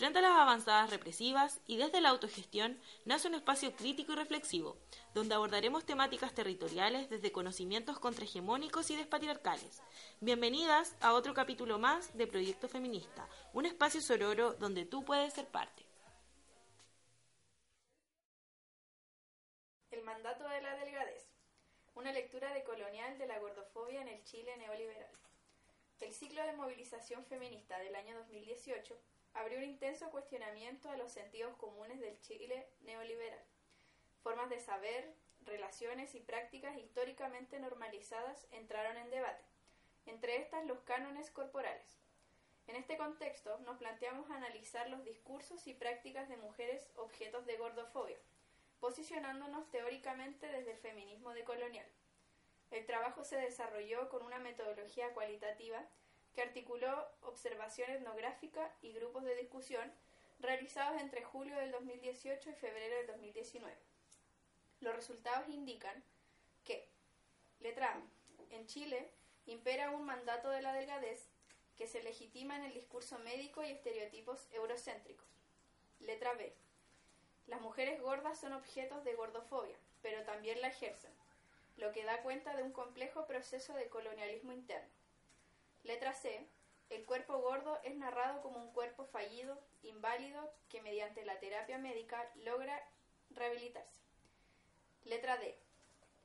Frente a las avanzadas represivas y desde la autogestión nace un espacio crítico y reflexivo, donde abordaremos temáticas territoriales desde conocimientos contrahegemónicos y despatriarcales. Bienvenidas a otro capítulo más de Proyecto Feminista, un espacio sororo donde tú puedes ser parte. El mandato de la delgadez. Una lectura decolonial de la gordofobia en el Chile neoliberal. El ciclo de movilización feminista del año 2018 abrió un intenso cuestionamiento a los sentidos comunes del Chile neoliberal. Formas de saber, relaciones y prácticas históricamente normalizadas entraron en debate, entre estas los cánones corporales. En este contexto nos planteamos analizar los discursos y prácticas de mujeres objetos de gordofobia, posicionándonos teóricamente desde el feminismo decolonial. El trabajo se desarrolló con una metodología cualitativa que articuló observación etnográfica y grupos de discusión realizados entre julio del 2018 y febrero del 2019. Los resultados indican que, letra A, en Chile impera un mandato de la delgadez que se legitima en el discurso médico y estereotipos eurocéntricos. Letra B. Las mujeres gordas son objetos de gordofobia, pero también la ejercen, lo que da cuenta de un complejo proceso de colonialismo interno. Letra C. El cuerpo gordo es narrado como un cuerpo fallido, inválido, que mediante la terapia médica logra rehabilitarse. Letra D.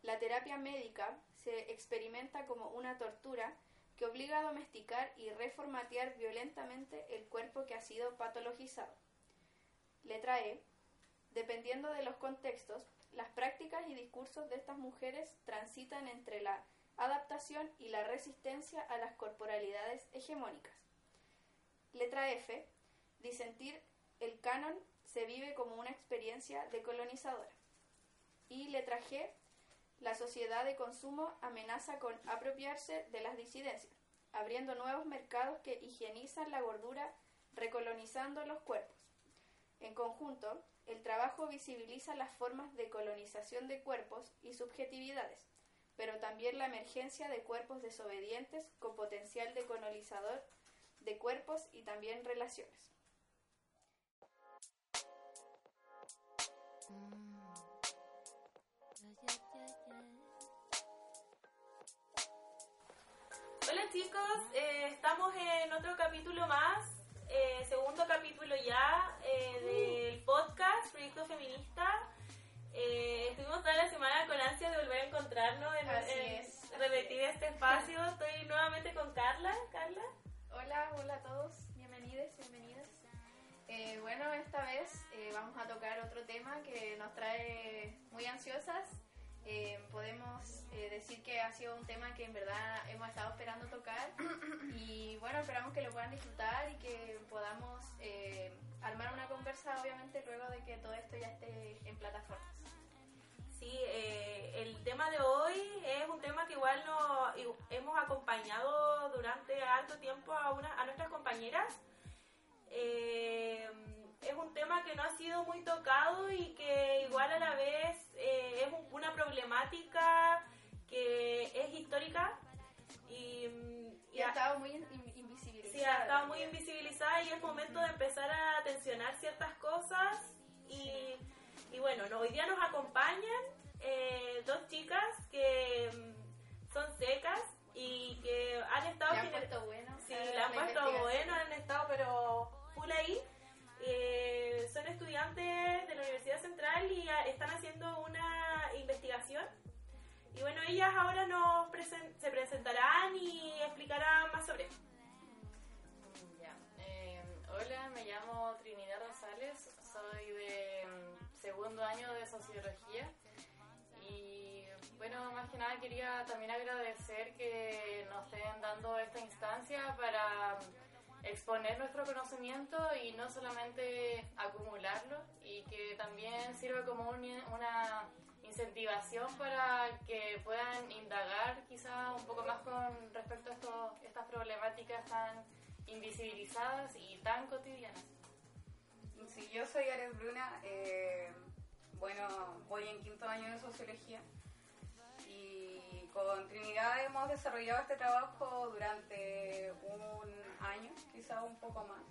La terapia médica se experimenta como una tortura que obliga a domesticar y reformatear violentamente el cuerpo que ha sido patologizado. Letra E. Dependiendo de los contextos, las prácticas y discursos de estas mujeres transitan entre la adaptación y la resistencia a las corporalidades hegemónicas. Letra F. Disentir el canon se vive como una experiencia decolonizadora. Y letra G. La sociedad de consumo amenaza con apropiarse de las disidencias, abriendo nuevos mercados que higienizan la gordura, recolonizando los cuerpos. En conjunto, el trabajo visibiliza las formas de colonización de cuerpos y subjetividades, pero también la emergencia de cuerpos desobedientes con potencial decolonizador de cuerpos y también relaciones. Hola chicos, eh, estamos en otro capítulo más, eh, segundo capítulo ya eh, del podcast Proyecto Feminista. Eh, estuvimos toda la semana con ansia de volver a encontrarnos, en, Así en es. repetir este espacio. Estoy nuevamente con Carla. Carla. Hola, hola a todos, bienvenidos, bienvenidas. Eh, bueno, esta vez eh, vamos a tocar otro tema que nos trae muy ansiosas. Eh, podemos eh, decir que ha sido un tema que en verdad hemos estado esperando tocar y bueno, esperamos que lo puedan disfrutar y que podamos armar una conversa obviamente luego de que todo esto ya esté en plataformas. Sí, eh, el tema de hoy es un tema que igual nos hemos acompañado durante harto tiempo a, una, a nuestras compañeras. Eh, es un tema que no ha sido muy tocado y que igual a la vez eh, es un- una problemática que es histórica y, Y ha estado muy in- in- invisibilizada. Sí, ha estado muy invisibilizada y es momento de empezar a tensionar ciertas cosas. Y, y bueno, no, hoy día nos acompañan eh, dos chicas que mm, son secas y que han estado... Le han gener- puesto bueno. Sí, le han puesto bueno, han estado pero full ahí. Eh, son estudiantes de la Universidad Central y ah, están haciendo una investigación. Y bueno, ellas ahora nos presen- se presentarán y explicarán más sobre esto. Ya. Eh, hola, me llamo Trinidad Rosales, soy de mm, segundo año de sociología Bueno, más que nada quería también agradecer que nos estén dando esta instancia para exponer nuestro conocimiento y no solamente acumularlo y que también sirva como una incentivación para que puedan indagar quizá un poco más con respecto a estas problemáticas tan invisibilizadas y tan cotidianas. Sí, yo soy Ares Bruna, eh, bueno, voy en quinto año de sociología y con Trinidad hemos desarrollado este trabajo durante un año, quizá un poco más.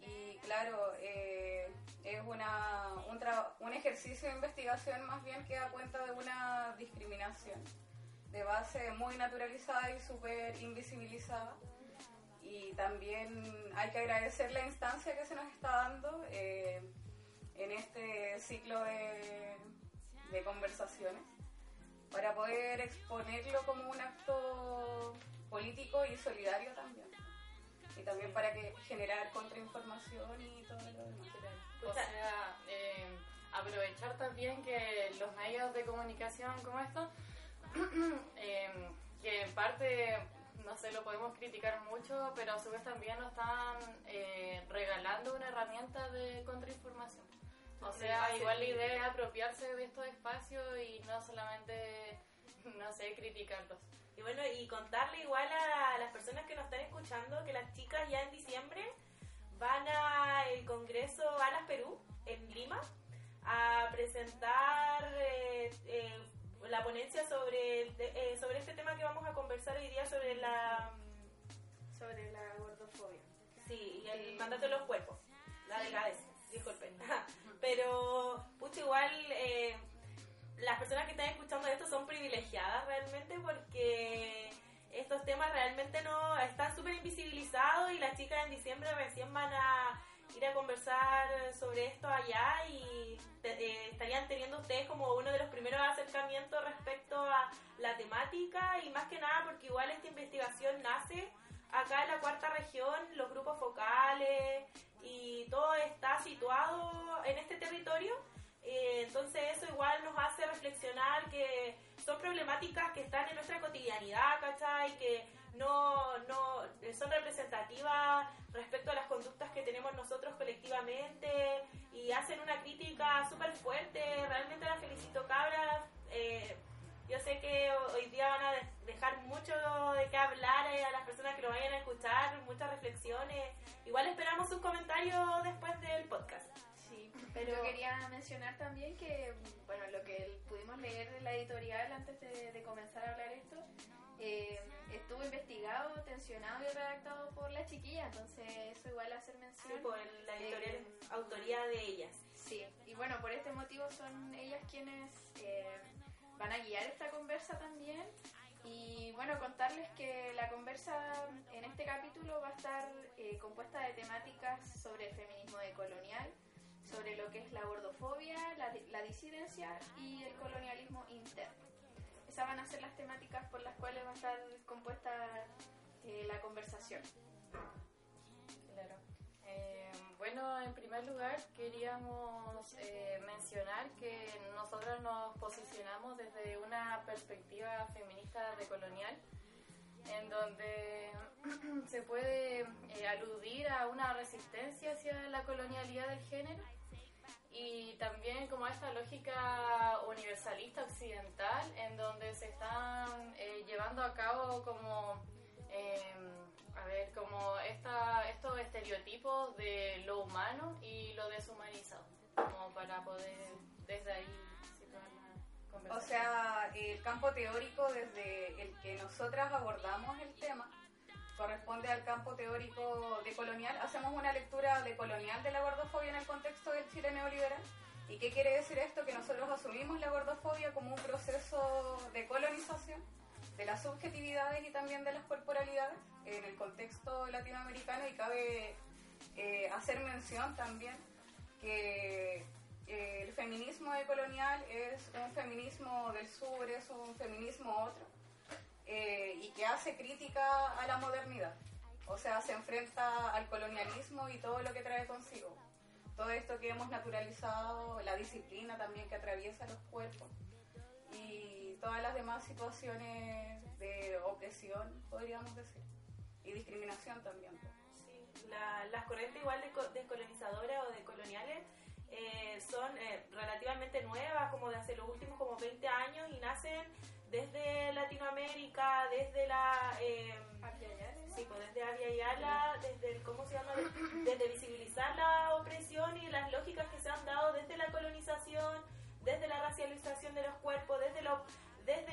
Y claro, eh, es una, un, un ejercicio de investigación más bien que da cuenta de una discriminación de base muy naturalizada y súper invisibilizada. Y también hay que agradecer la instancia que se nos está dando eh, en este ciclo de, de conversaciones para poder exponerlo como un acto político y solidario también y también para que generar contrainformación y todo lo demás. O sea, eh, aprovechar también que los medios de comunicación como esto, eh, que en parte, no sé, lo podemos criticar mucho, pero a su vez también nos están eh, regalando una herramienta de contrainformación. O sea, igual la idea es apropiarse de estos espacios y no solamente, no sé, criticarlos. Y bueno, y contarle igual a las personas que nos están escuchando que las chicas ya en diciembre van al Congreso Alas Perú en Lima a presentar eh, eh, la ponencia sobre, eh, sobre este tema que vamos a conversar hoy día sobre la sobre la gordofobia. Sí, y el mandato de los cuerpos, la delgadez, disculpen. Pero, pucha, igual las personas que están escuchando esto son privilegiadas realmente porque estos temas realmente no están súper invisibilizados y las chicas en diciembre recién van a ir a conversar sobre esto allá y eh, estarían teniendo ustedes como uno de los primeros acercamientos respecto a la temática y más que nada porque igual esta investigación nace acá en la cuarta región, los grupos focales y todo está situado en este territorio eh, entonces eso igual nos hace reflexionar que son problemáticas que están en nuestra cotidianidad, ¿cachai? Que no, no son representativas respecto a las conductas que tenemos nosotros colectivamente y hacen una crítica súper fuerte. Realmente la felicito, cabras. Eh, yo sé que hoy día van a dejar mucho de qué hablar eh, a las personas que lo vayan a escuchar, muchas reflexiones. Igual esperamos sus comentarios después del podcast. Pero Yo quería mencionar también que, bueno, lo que pudimos leer de la editorial antes de, comenzar a hablar esto, eh, estuvo investigado, tensionado y redactado por la chiquilla, entonces eso igual hacer mención. Sí, por la editorial eh, autoría de ellas. Sí, y bueno, por este motivo son ellas quienes eh, van a guiar esta conversa también. Y bueno, contarles que la conversa en este capítulo va a estar compuesta de temáticas sobre el feminismo decolonial, sobre lo que es la gordofobia, la, disidencia y el colonialismo interno. Esas van a ser las temáticas por las cuales va a estar compuesta eh, la conversación. Eh, bueno, en primer lugar queríamos eh, mencionar que nosotros nos posicionamos desde una perspectiva feminista decolonial, en donde se puede aludir a una resistencia hacia la colonialidad del género y también como esta lógica universalista occidental en donde se están eh, llevando a cabo como em, a ver como esta, estos estereotipos de lo humano y lo deshumanizado como para poder desde ahí situar la conversación. O sea, el campo teórico desde el que nosotras abordamos el tema corresponde al campo teórico de colonial. Hacemos una lectura de colonial de la gordofobia en el contexto del Chile neoliberal. ¿Y qué quiere decir esto? Que nosotros asumimos la gordofobia como un proceso de colonización de las subjetividades y también de las corporalidades en el contexto latinoamericano y cabe eh, hacer mención también que eh, el feminismo decolonial es un feminismo del sur, es un feminismo otro, eh, y que hace crítica a la modernidad. O sea, se enfrenta al colonialismo y todo lo que trae consigo. Todo esto que hemos naturalizado, la disciplina también que atraviesa los cuerpos. Y, todas las demás situaciones de opresión, podríamos decir, y discriminación también. pues. Sí, la- las corrientes igual de co- descolonizadoras o decoloniales eh, son eh, relativamente nuevas, como de hace los últimos como 20 años y nacen desde Latinoamérica, desde la... eh, Sí, pues desde desde el, ¿cómo se llama? Desde visibilizar la opresión y las lógicas que se han dado desde la colonización, desde la racialización de los cuerpos, desde lo,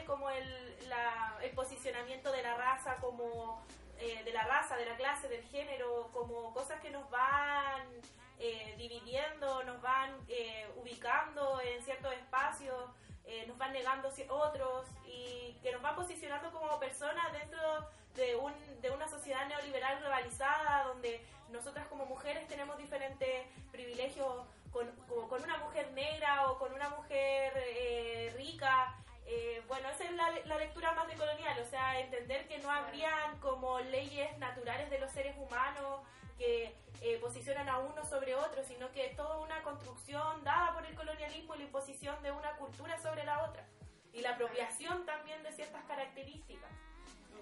como el, la- el posicionamiento de la raza como eh, de la raza, de la clase, del género, como cosas que nos van eh, dividiendo, nos van eh, ubicando en ciertos espacios, eh, nos van negando otros y que nos van posicionando como personas dentro de, un, de una sociedad neoliberal globalizada donde nosotras como mujeres tenemos diferentes privilegios con, con una mujer negra bueno, esa es la, la lectura más decolonial, o sea, entender que no habrían como leyes naturales de los seres humanos que eh, posicionan a uno sobre otro, sino que es toda una construcción dada por el colonialismo y la imposición de una cultura sobre la otra. Y la apropiación también de ciertas características.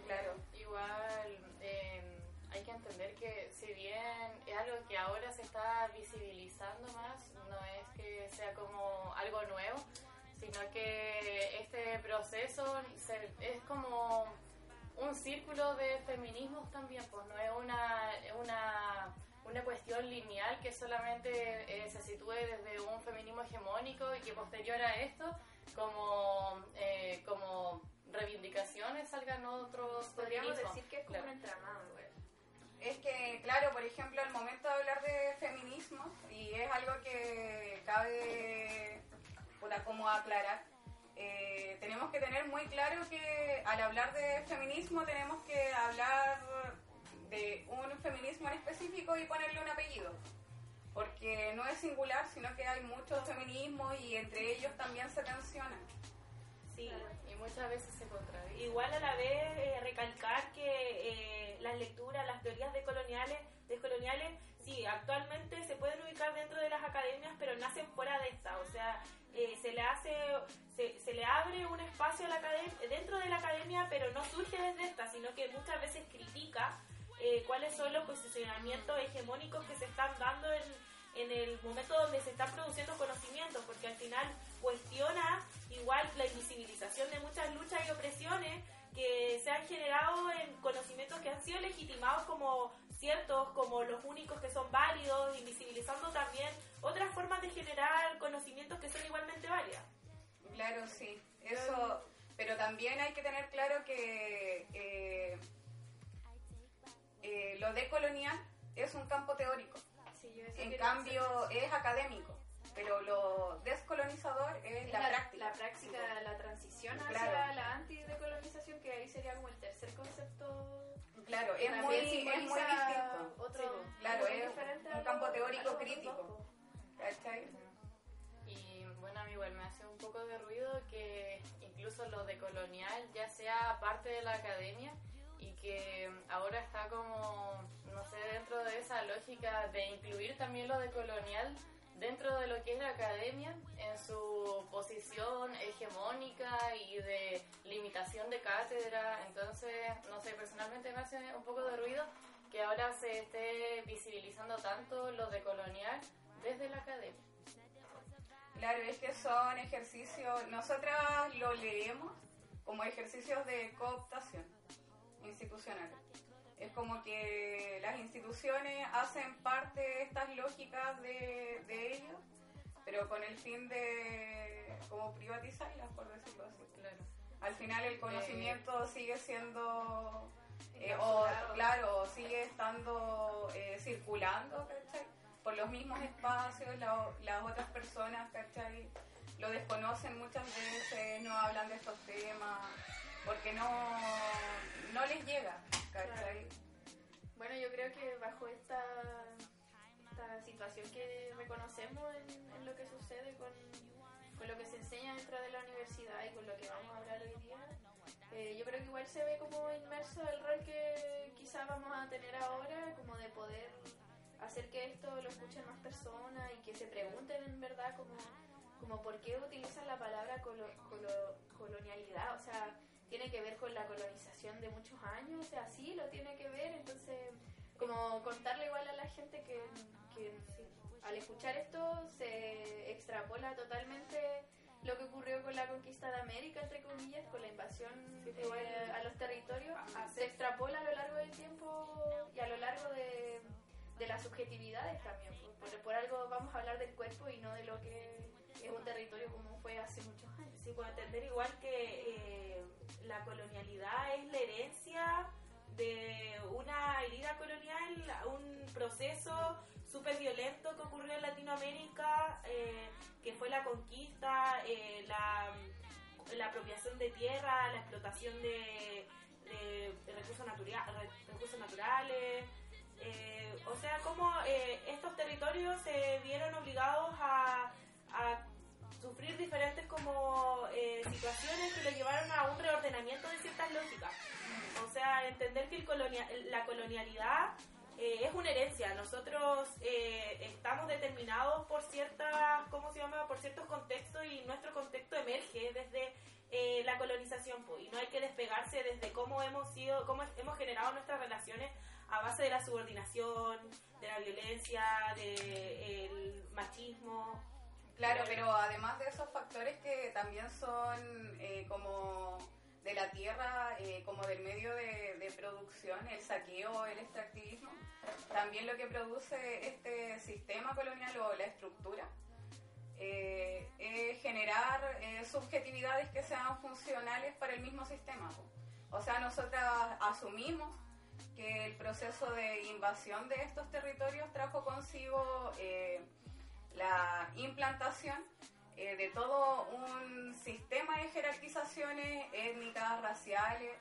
Claro. Igual eh, hay que entender que si bien es algo que ahora se está visibilizando más, no es que sea como algo nuevo, sino que este proceso se- es como un círculo de feminismos también, pues no es una, una, una cuestión lineal que solamente eh, se sitúe desde un feminismo hegemónico y que posterior a esto, como, eh, como reivindicaciones, salgan otros Podríamos feminismos. decir que es como Claro. un entramado, igual. Es que, claro, por ejemplo, al momento de hablar de feminismo, y es algo que cabe puta, como aclarar, eh, tenemos que tener muy claro que al hablar de feminismo tenemos que hablar de un feminismo en específico y ponerle un apellido. Porque no es singular, sino que hay muchos feminismos y entre ellos también se tensionan. Sí. Y muchas veces se contradicen. Igual a la vez eh, recalcar que eh, las lecturas, las teorías decoloniales, descoloniales, sí, actualmente se pueden ubicar dentro de las academias, pero nacen fuera de esta. O sea, eh, se le hace, se, se le abre un espacio a la dentro de la academia, pero no surge desde esta, sino que muchas veces critica eh, cuáles son los posicionamientos hegemónicos que se están dando en, en el momento donde se están produciendo conocimientos, porque al final cuestiona igual la invisibilización de muchas luchas y opresiones que se han generado en conocimientos que han sido legitimados como ciertos, como los únicos que son válidos, invisibilizando también otras formas de generar conocimientos que son igualmente válidas. Claro, sí, eso, pero también hay que tener claro que eh, eh, lo decolonial es un campo teórico, Sí, yo eso en cambio es académico, pero lo descolonizador es Es la, práctica. La práctica, la transición hacia Claro. la antidecolonización, que ahí sería como el tercer concepto. Claro, es muy, es muy distinto. Otro, Sí, claro, es diferente un campo teórico crítico. Y bueno, a mí igual me hace un poco de ruido que incluso lo de colonial ya sea parte de la academia y que ahora está como, no sé, dentro de esa lógica de incluir también lo de colonial dentro de lo que es la academia en su posición hegemónica y de limitación de cátedra. Entonces, no sé, personalmente me hace un poco de ruido que ahora se esté visibilizando tanto lo de colonial desde la academia. Claro, es que son ejercicios, nosotras lo leemos como ejercicios de cooptación institucional. Es como que las instituciones hacen parte de estas lógicas de, de ellos, pero con el fin de como privatizarlas, por decirlo así. Claro. Al final el conocimiento sigue siendo, eh, o claro, sigue estando eh, circulando, ¿cachai? Por los mismos espacios, la- las otras personas, ¿cachai? Lo desconocen muchas veces, no hablan de estos temas, porque no, no les llega, ¿cachai? Bueno, yo creo que bajo esta, esta situación que reconocemos en, en lo que sucede con, con lo que se enseña dentro de la universidad y con lo que vamos a hablar hoy día, eh, yo creo que igual se ve como inmerso el rol que quizás vamos a tener ahora, como de poder hacer que esto lo escuchen más personas y que se pregunten en verdad como como por qué utilizan la palabra colo- colo- colonialidad, o sea, tiene que ver con la colonización de muchos años, o sea, sí lo tiene que ver, entonces como contarle igual a la gente que, al escuchar esto se extrapola totalmente lo que ocurrió con la conquista de América, entre comillas, con la invasión Sí, eh, igual. a los territorios, Ah, se extrapola a lo largo del tiempo y a lo largo de, de las subjetividades también. pues, Por, por algo vamos a hablar del cuerpo y no de lo que es un territorio como fue hace muchos años. Sí, puedo entender igual que eh, la colonialidad es la herencia de una herida colonial, un proceso súper violento que ocurrió en Latinoamérica, eh, que fue la conquista, eh, la, la apropiación de tierra, la explotación de, de- de recursos, re- recursos naturales. eh, o sea, como eh, estos territorios se vieron obligados a, a sufrir diferentes como eh, situaciones que lo llevaron a un reordenamiento de ciertas lógicas. O sea, entender que el colonia- la colonialidad eh, es una herencia. Nosotros eh, estamos determinados por ciertas, ¿cómo se llama? Por ciertos contextos y nuestro contexto emerge desde eh, la colonización po, y no hay que despegarse desde cómo hemos sido, cómo hemos generado nuestras relaciones a base de la subordinación, de la violencia, del machismo. Claro, pero además de esos factores que también son eh, como de la tierra, eh, como del medio de, de producción, el saqueo, el extractivismo, también lo que produce este sistema colonial o la estructura eh, es generar eh, subjetividades que sean funcionales para el mismo sistema. O sea, nosotras asumimos que el proceso de invasión de estos territorios trajo consigo eh, la implantación eh, de todo un sistema de jerarquizaciones étnicas, raciales,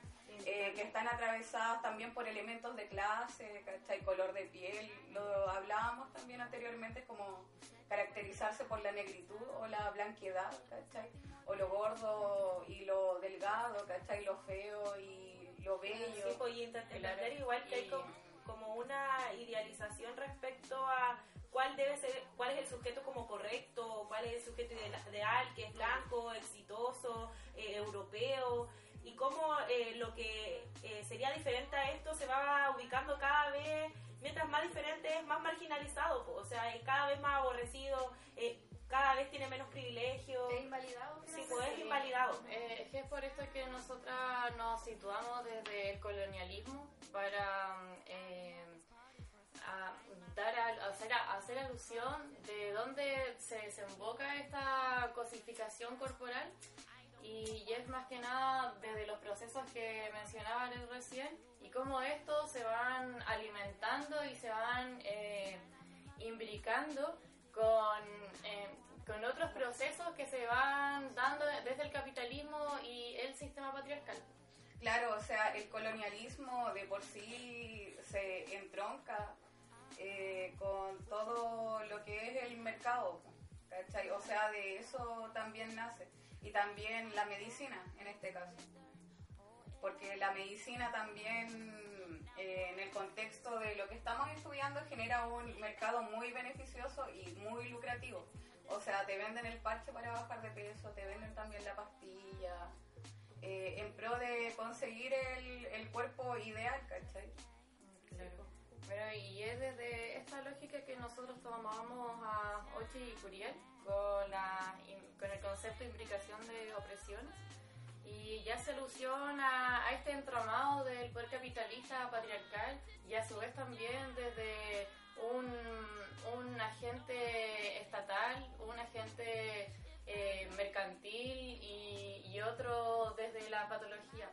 eh, que están atravesadas también por elementos de clase, ¿cachai? color de piel, lo hablábamos también anteriormente como caracterizarse por la negritud o la blanquedad, ¿cachai? o lo gordo y lo delgado, ¿cachai? lo feo y lo bello. Sí, pues, y ent- entender igual que hay como, como una idealización respecto a cuál debe ser, cuál es el sujeto como correcto, cuál es el sujeto ide- ideal, que es blanco, exitoso, eh, europeo, y cómo eh, lo que eh, sería diferente a esto se va ubicando cada vez, mientras más diferente es, más marginalizado, po. o sea, es cada vez más aborrecido, eh, cada vez tiene menos privilegios, ¿Es invalidado? sí, pues es invalidado. Eh, es que es por esto que nosotras nos situamos desde el colonialismo para mm, eh, a dar a, hacer, a- hacer alusión de dónde se desemboca esta cosificación corporal y, es más que nada desde los procesos que mencionaba recién y cómo estos se van alimentando y se van eh, imbricando con, eh, con otros procesos que se van dando desde el capitalismo y el sistema patriarcal. Claro, o sea, el colonialismo de por sí se entronca eh, con todo lo que es el mercado, ¿cachai? O sea, de eso también nace. Y también la medicina, en este caso. Porque la medicina también, eh, en el contexto de lo que estamos estudiando, genera un mercado muy beneficioso y muy lucrativo. O sea, te venden el parche para bajar de peso, te venden también la pastilla, eh, en pro de conseguir el, el cuerpo ideal, ¿cachai? Bueno, y es desde esta lógica que nosotros tomamos a Ochi y Curiel con, la, con el concepto de implicación de opresiones y ya se alusiona a este entramado del poder capitalista patriarcal y a su vez también desde un, agente estatal, un agente eh, mercantil y otro desde la patología.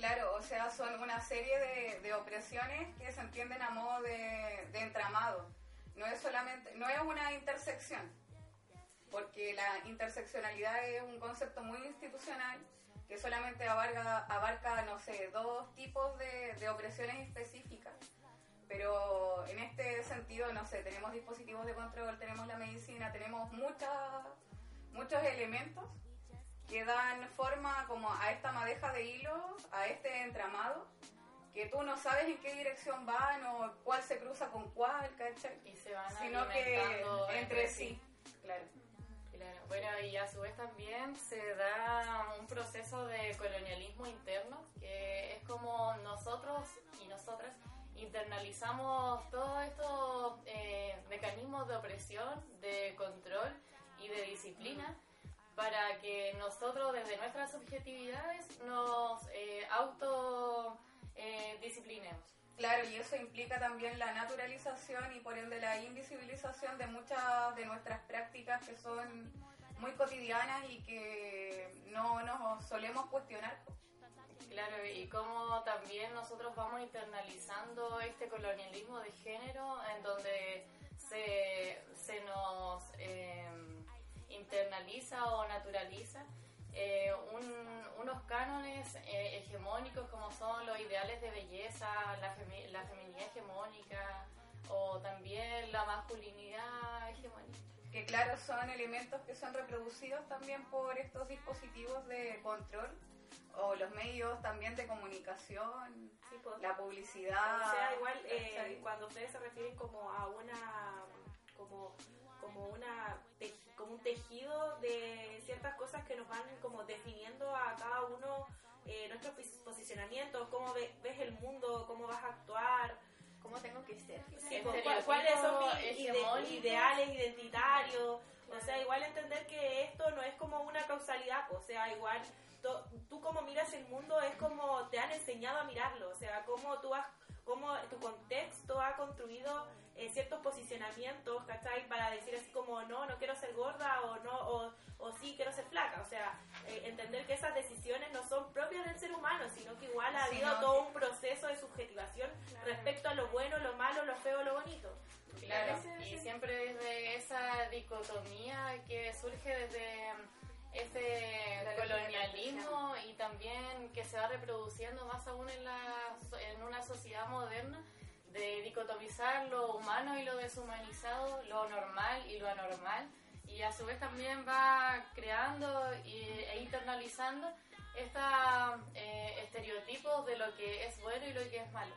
Claro, o sea, son una serie de, de opresiones que se entienden a modo de, de entramado. No es solamente, no es una intersección, porque la interseccionalidad es un concepto muy institucional que solamente abarca, abarca no sé, dos tipos de, de opresiones específicas. Pero en este sentido, no sé, tenemos dispositivos de control, tenemos la medicina, tenemos muchas, muchos elementos que dan forma como a esta madeja de hilos, a este entramado, que tú no sabes en qué dirección van o cuál se cruza con cuál, ¿cachai? Y se van Sino que entre sí, claro. Claro, bueno, y a su vez también se da un proceso de colonialismo interno, que es como nosotros y nosotras internalizamos todos estos eh, mecanismos de opresión, de control y de disciplina para que nosotros desde nuestras subjetividades nos eh, auto eh. Claro, y eso implica también la naturalización y por ende la invisibilización de muchas de nuestras prácticas que son muy cotidianas y que no nos solemos cuestionar. Claro, y cómo también nosotros vamos internalizando este colonialismo de género en donde se, se nos eh, internaliza o naturaliza eh, unos cánones eh, hegemónicos como son los ideales de belleza, la, la feminidad hegemónica o también la masculinidad hegemónica. Que claro, son elementos que son reproducidos también por estos dispositivos de control o los medios también de comunicación, pues. la publicidad. O sea, igual eh, cuando ustedes se refieren como a una como como una como un tejido de ciertas cosas que nos van como definiendo a cada uno eh, nuestros posicionamientos, cómo ves el mundo, cómo vas a actuar, cómo tengo que ser. Pues, ¿Cuáles son mis ideales identitarios? O sea, igual entender que esto no es como una causalidad, o sea, igual tú como miras el mundo es como te han enseñado a mirarlo, o sea, cómo tú has, cómo tu contexto ha construido eh, ciertos posicionamientos, ¿cachai? Para decir así como, no, no quiero ser gorda o no, o, o sí quiero ser flaca, o sea, eh, entender que esas decisiones no son propias del ser humano, sino que igual ha habido todo un proceso de subjetivación respecto a lo bueno, lo malo, lo feo, lo bonito. Claro, y siempre desde esa dicotomía que surge desde ese colonialismo y también que se va reproduciendo más aún en, la, en una sociedad moderna de dicotomizar lo humano y lo deshumanizado, lo normal y lo anormal y a su vez también va creando e internalizando estos eh, estereotipos de lo que es bueno y lo que es malo.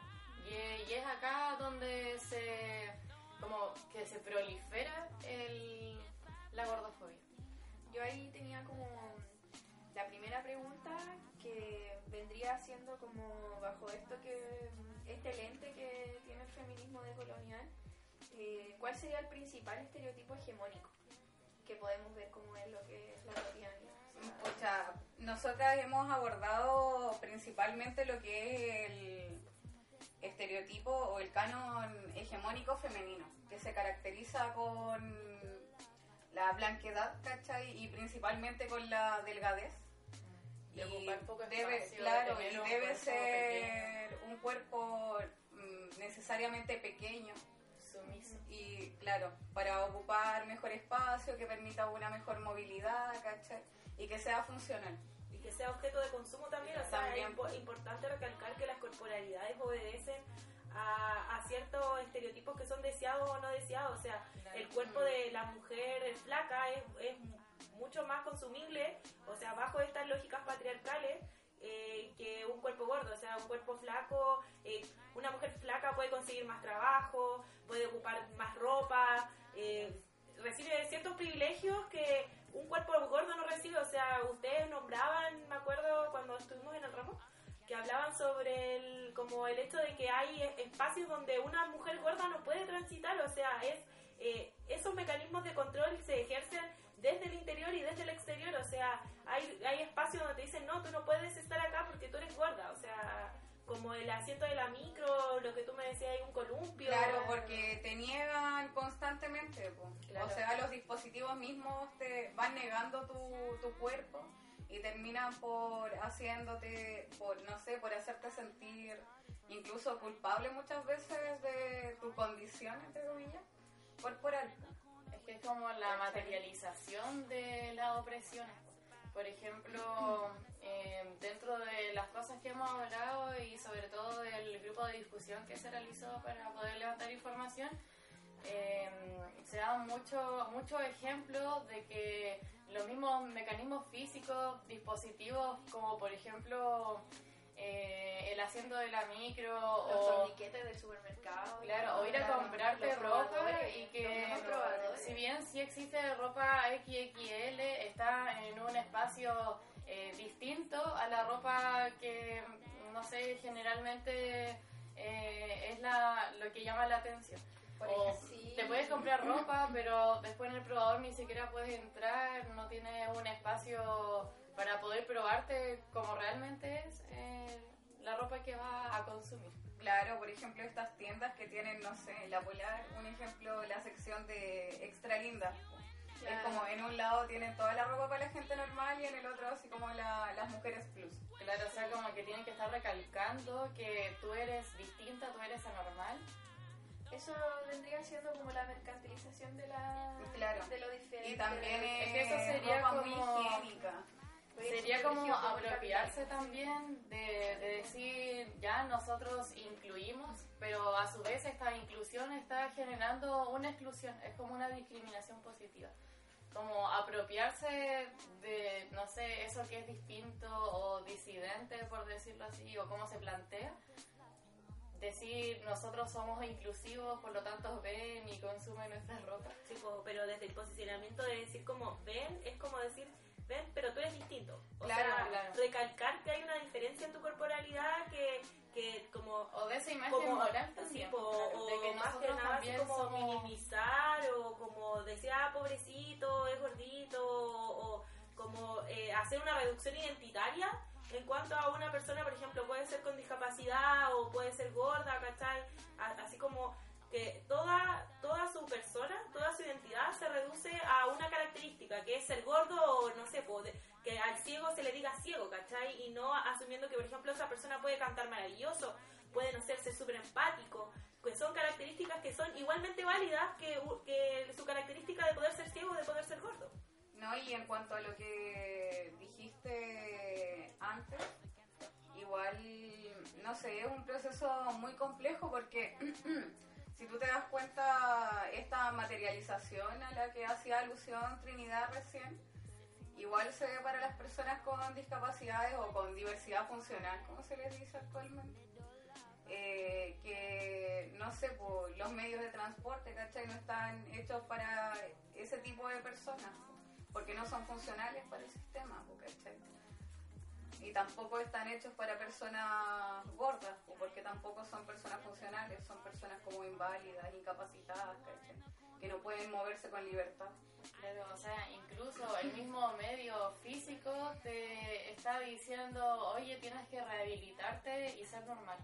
Y, y, es acá donde se como que se prolifera el, la gordofobia. Yo ahí tenía como la primera pregunta que vendría siendo como bajo esto que este lente que tiene el feminismo decolonial, eh, ¿cuál sería el principal estereotipo hegemónico que podemos ver como es lo que es la cotidianidad? nosotras hemos abordado principalmente lo que es el estereotipo o el canon hegemónico femenino, que se caracteriza con la blanquedad, ¿cachai? Y principalmente con la delgadez. Y, debe, claro, y debe ser un cuerpo mm, necesariamente pequeño. Sumiso. Y claro, para ocupar mejor espacio, que permita una mejor movilidad, ¿cachai? Y que sea funcional. Y que sea objeto de consumo también. O sea, es importante recalcar que las corporalidades obedecen a, ciertos estereotipos que son deseados o no deseados. O sea, el cuerpo de la mujer flaca es, es mucho más consumible, o sea, bajo estas lógicas patriarcales. Eh, que un cuerpo gordo, o sea, un cuerpo flaco, eh, una mujer flaca puede conseguir más trabajo, puede ocupar más ropa, eh, recibe ciertos privilegios que un cuerpo gordo no recibe, o sea, ustedes nombraban, me acuerdo cuando estuvimos en el ramo, que hablaban sobre el, como el hecho de que hay espacios donde una mujer gorda no puede transitar, o sea, es eh, esos mecanismos de control se ejercen desde el interior y desde el exterior, o sea, hay, hay espacios donde te dicen, no, tú no puedes estar acá porque tú eres gorda, o sea, como el asiento de la micro, lo que tú me decías, hay un columpio. Claro, porque te niegan constantemente, o sea, los dispositivos mismos te van negando tu, tu cuerpo y terminan por haciéndote, por no sé, por hacerte sentir incluso culpable muchas veces de tu condición, entre comillas, corporal. Que es como la materialización de las opresiones. Por ejemplo, eh, dentro de las cosas que hemos hablado y sobre todo del grupo de discusión que se realizó para poder levantar información, eh, se dan muchos mucho ejemplos de que los mismos mecanismos físicos, dispositivos como por ejemplo eh, el asiento de la micro Los o torniquetes del supermercado. Claro, o ir a comprarte ropa y que si bien sí existe ropa XXL, está en un espacio eh, distinto a la ropa que, no sé, generalmente eh, es la, lo que llama la atención. O te puedes comprar ropa, pero después en el probador ni siquiera puedes entrar, no tiene un espacio para poder probarte como realmente es eh, la ropa que vas a consumir. Claro, por ejemplo, estas tiendas que tienen, no sé, la Polar, un ejemplo, la sección de Extra Linda. Es como en un lado tienen toda la ropa para la gente normal y en el otro así como la- las mujeres plus. Claro, o sea, como que tienen que estar recalcando que tú eres distinta, tú eres anormal. Eso vendría siendo como la mercantilización de, la, Claro. de lo diferente. Y también Es que eso es sería ropa muy higiénica. Sería como apropiarse también de, de decir, ya nosotros incluimos, pero a su vez esta inclusión está generando una exclusión, es como una discriminación positiva. Como apropiarse de, no sé, eso que es distinto o disidente, por decirlo así, o cómo se plantea. Decir, nosotros somos inclusivos, por lo tanto ven y consumen nuestra ropa. Sí, pero desde el posicionamiento de decir como ven, es como decir ven, pero tú eres distinto. O Claro, sea, claro. recalcar que hay una diferencia en tu corporalidad que, que como O de esa imagen como moral también, po, claro, o de que más que nada así como somos... minimizar o como decir ah pobrecito es gordito o, o como eh, hacer una reducción identitaria en cuanto a una persona por ejemplo puede ser con discapacidad o puede ser gorda ¿cachai? Así como que toda toda su persona toda su identidad se reduce a una característica que es ser gordo o no sé que al ciego se le diga ciego ¿cachai? y no asumiendo que por ejemplo esa persona puede cantar maravilloso puede no ser, ser súper empático, que son características que son igualmente válidas que, que su característica de poder ser ciego o de poder ser gordo. No, y en cuanto a lo que dijiste antes, igual, no sé, es un proceso muy complejo porque si tú te das cuenta, esta materialización a la que hacía alusión Trinidad recién, igual se ve para las personas con discapacidades o con diversidad funcional, como se les dice actualmente. Eh, que no sé, pues, los medios de transporte, ¿cachai? No están hechos para ese tipo de personas, porque no son funcionales para el sistema, ¿cachai? Y tampoco están hechos para personas gordas, porque tampoco son personas funcionales, son personas como inválidas, incapacitadas, ¿cachai? Que no pueden moverse con libertad. Claro, o sea, incluso el mismo medio físico te está diciendo, oye, tienes que rehabilitarte y ser normal.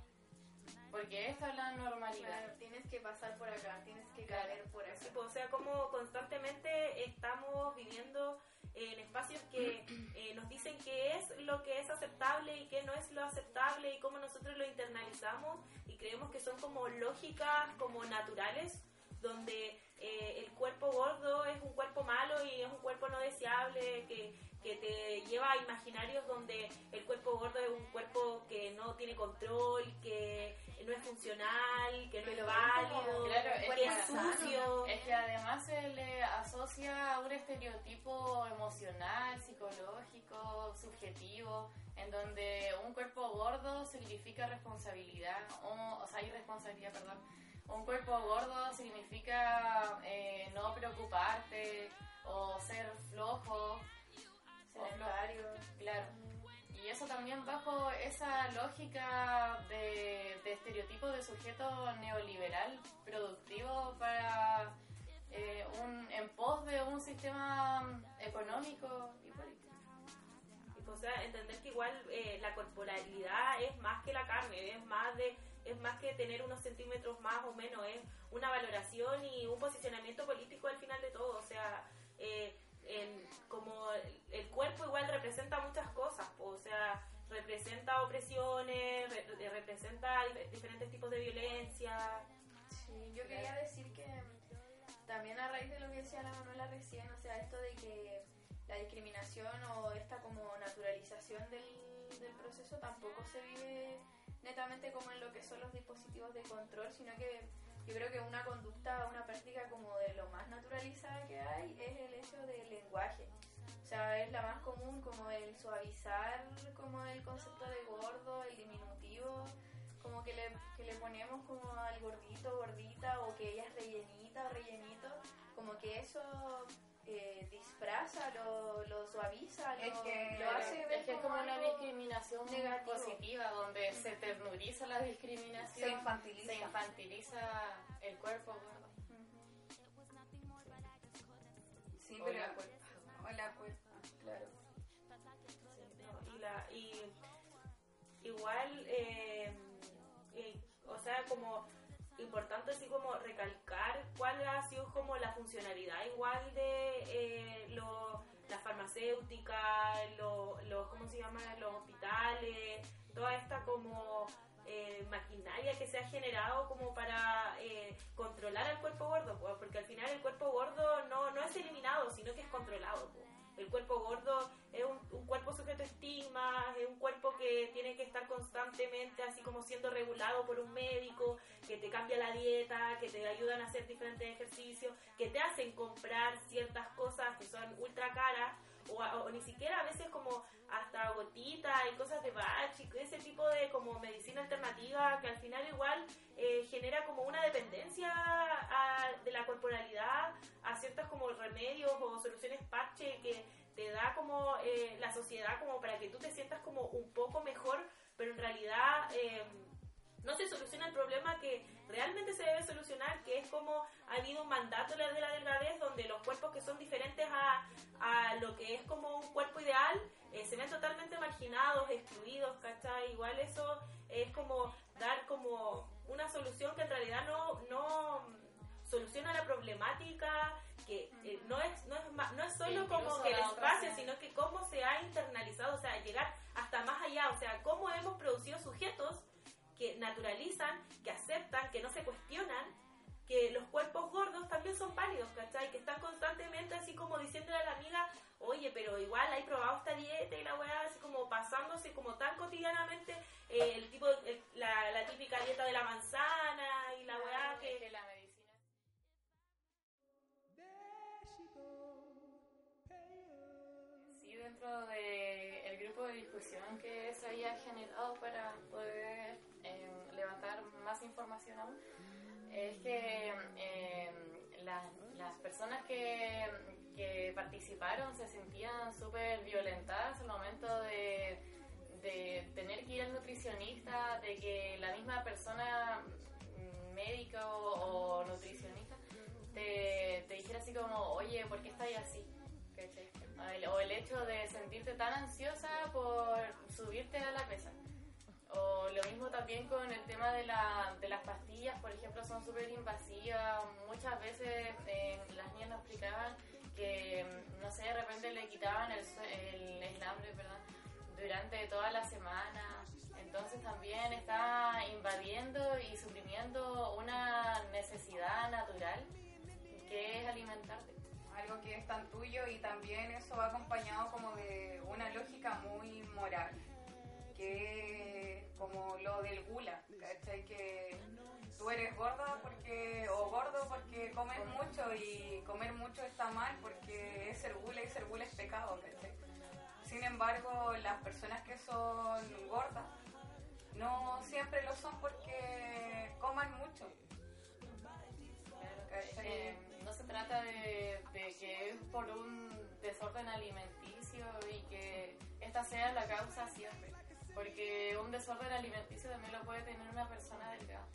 Porque esto es la normalidad. Claro, tienes que pasar por acá, tienes que Claro. caer por acá. Sí, pues, o sea, como constantemente estamos viviendo en espacios que eh, nos dicen qué es lo que es aceptable y qué no es lo aceptable y cómo nosotros lo internalizamos y creemos que son como lógicas, como naturales, donde eh, el cuerpo gordo es un cuerpo malo y es un cuerpo no deseable, que, que te lleva a imaginarios donde el cuerpo gordo es un cuerpo que no tiene control, que no es funcional, que no es válido, Claro, es que es sucio. Es que además se le asocia a un estereotipo emocional, psicológico, subjetivo, en donde un cuerpo gordo significa responsabilidad, o, o sea, irresponsabilidad, perdón. Un cuerpo gordo significa eh, no preocuparte o ser flojo. Sedentario. Claro. Y eso también bajo esa lógica de, de estereotipo de sujeto neoliberal productivo para eh, un, en pos de un sistema económico y político. Pues, o sea, entender que igual eh, la corporalidad es más que la carne, es más de es más que tener unos centímetros más o menos, es una valoración y un posicionamiento político al final de todo. O sea, eh, como el, el cuerpo igual representa muchas cosas, po, o sea, representa opresiones, re- re- representa dif- diferentes tipos de violencia. Sí, yo quería decir que también a raíz de lo que decía la Manuela recién, o sea, esto de que la discriminación o esta como naturalización del, del proceso tampoco se vive netamente como en lo que son los dispositivos de control, sino que yo creo que una conducta, una práctica como de lo más naturalizada que hay es el hecho del lenguaje. O sea, es la más común como el suavizar, como el concepto de gordo, el diminutivo, como que le, que le ponemos como al gordito, gordita, o que ella es rellenita o rellenito, como que eso eh, disfraza, lo, lo suaviza, lo, Es que- lo hace ver Es que es como una discriminación negativo. positiva, donde se ternuriza la discriminación, Se infantiliza. se infantiliza el cuerpo. Sí, O pero... la cuerpa. O la cuerpa, claro. Sí, no, y, la, y igual, eh, y, o sea, como importante así como recalcar cuál ha sido como la funcionalidad igual de eh, lo- la farmacéutica, lo- los, ¿cómo se llama? Los hospitales, toda esta como eh, maquinaria que se ha generado como para eh, controlar al cuerpo gordo, porque al final el cuerpo gordo no, no es eliminado, sino que es controlado. El cuerpo gordo es un, cuerpo sujeto a estigmas, es un cuerpo que tiene que estar constantemente así como siendo regulado por un médico, que te cambia la dieta, que te ayudan a hacer diferentes ejercicios, que te hacen comprar ciertas cosas que son ultra caras, o, o ni siquiera a veces como hasta gotitas y cosas de batch y ese tipo de como medicina alternativa que al final igual eh, genera como una dependencia a- de la corporalidad a ciertos como remedios o soluciones parche que te da como eh, la sociedad como para que tú te sientas como un poco mejor pero en realidad eh, no se soluciona el problema que realmente se debe solucionar, que es como ha habido un mandato de la de la delgadez donde los cuerpos que son diferentes a, a lo que es como un cuerpo ideal eh, se ven totalmente marginados, excluidos, ¿cachai? Igual eso es como dar como una solución que en realidad no, no soluciona la problemática, que eh, no, es, no, es, no es solo como que el espacio, sino que cómo se ha internalizado, o sea, llegar hasta más allá, o sea, cómo hemos producido sujetos que naturalizan, que aceptan, que no se cuestionan, que los cuerpos gordos también son válidos, ¿cachai? Que están constantemente así como diciéndole a la amiga, oye, pero igual hay probado esta dieta y la weá, así como pasándose como tan cotidianamente eh, el tipo, el- la, la típica dieta de la manzana y la weá Es que... que la medicina Sí, dentro del grupo de discusión que se había generado para poder levantar más información aún, es que eh, las, personas que, participaron se sentían súper violentadas al momento de, tener que ir al nutricionista, de que la misma persona mm, médico o nutricionista te, dijera así como, oye, ¿por qué estás así? O el hecho de sentirte tan ansiosa por subirte a la pesa. De, la, de las pastillas, por ejemplo, son súper invasivas. Muchas veces eh, las niñas nos explicaban que, no sé, de repente le quitaban el, sue- el eslambre, ¿verdad? Durante toda la semana. Entonces también está invadiendo y suprimiendo una necesidad natural que es alimentarte. algo que es tan tuyo y también eso va acompañado como de una lógica muy moral, que como lo del gula, ¿cachai? Que tú eres gorda porque, o gordo porque comes mucho y comer mucho está mal porque es ser gula y ser gula es pecado, ¿cachai? Sin embargo, las personas que son gordas no siempre lo son porque coman mucho. Eh, no se trata de, de que es por un desorden alimenticio y que esta sea la causa siempre. Porque un desorden alimenticio también lo puede tener una persona delgada.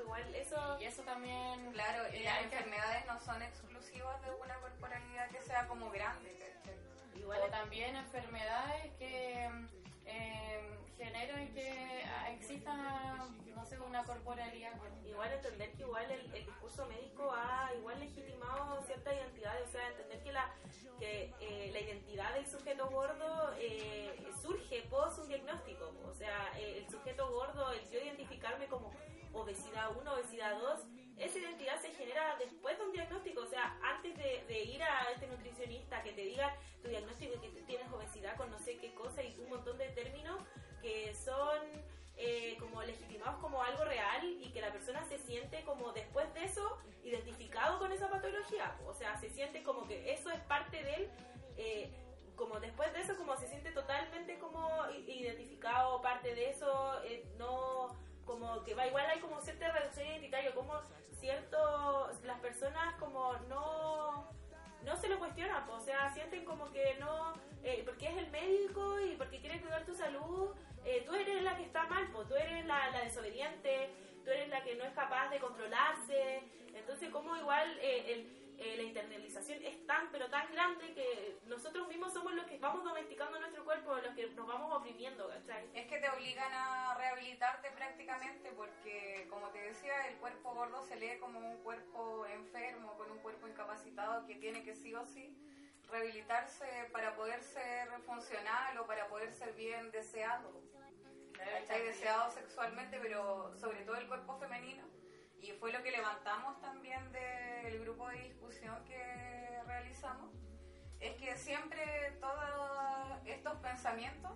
Igual eso... Y eso también... Claro, y las enfermedades no son exclusivas de una corporalidad que sea como grande, ¿cachai? Igual o también enfermedades que eh, generen que ah, exista, no sé, una corporalidad. Igual entender que igual el, discurso médico ha igual legitimado ciertas identidades, o sea, entender que la que eh, la identidad del sujeto gordo eh, surge post un diagnóstico, o sea, eh, el sujeto gordo, el yo identificarme como obesidad 1, obesidad 2, esa identidad se genera después de un diagnóstico, o sea, antes de, ir a este nutricionista que te diga tu diagnóstico que tienes obesidad con no sé qué cosa y un montón de términos que son eh, como legitimados como algo real y que la persona se siente como después de eso identificado con esa patología. O sea, se siente como que eso es parte de él. eh, como después de eso, como se siente totalmente como identificado, parte de eso, eh, no como que va igual hay como cierta reducción identitaria, como cierto, las personas como no no se lo cuestionan, o sea, sienten como que no, eh, porque es el médico y porque quiere cuidar tu salud, eh, tú eres la que está mal, pues tú eres la, la, desobediente, tú eres la que no es capaz de controlarse, entonces como igual eh, el eh, la internalización es tan, pero tan grande que nosotros mismos somos los que vamos domesticando nuestro cuerpo, los que nos vamos oprimiendo, ¿cachai? Es que te obligan a rehabilitarte prácticamente porque, como te decía, el cuerpo gordo se lee como un cuerpo enfermo, con un cuerpo incapacitado que tiene que sí o sí rehabilitarse para poder ser funcional o para poder ser bien deseado. ¿Cachai? Deseado sexualmente, pero sobre todo el cuerpo femenino y fue lo que levantamos también del grupo de discusión que realizamos, es que siempre todos estos pensamientos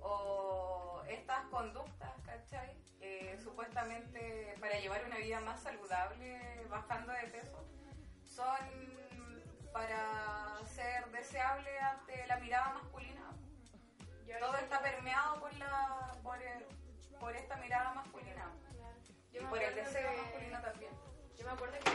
o estas conductas, ¿cachai? Eh, supuestamente para llevar una vida más saludable, bajando de peso, son para ser deseable ante la mirada masculina. Todo está permeado por, la, por, por esta mirada masculina Yo y por el deseo que- masculino también. Yo me acuerdo que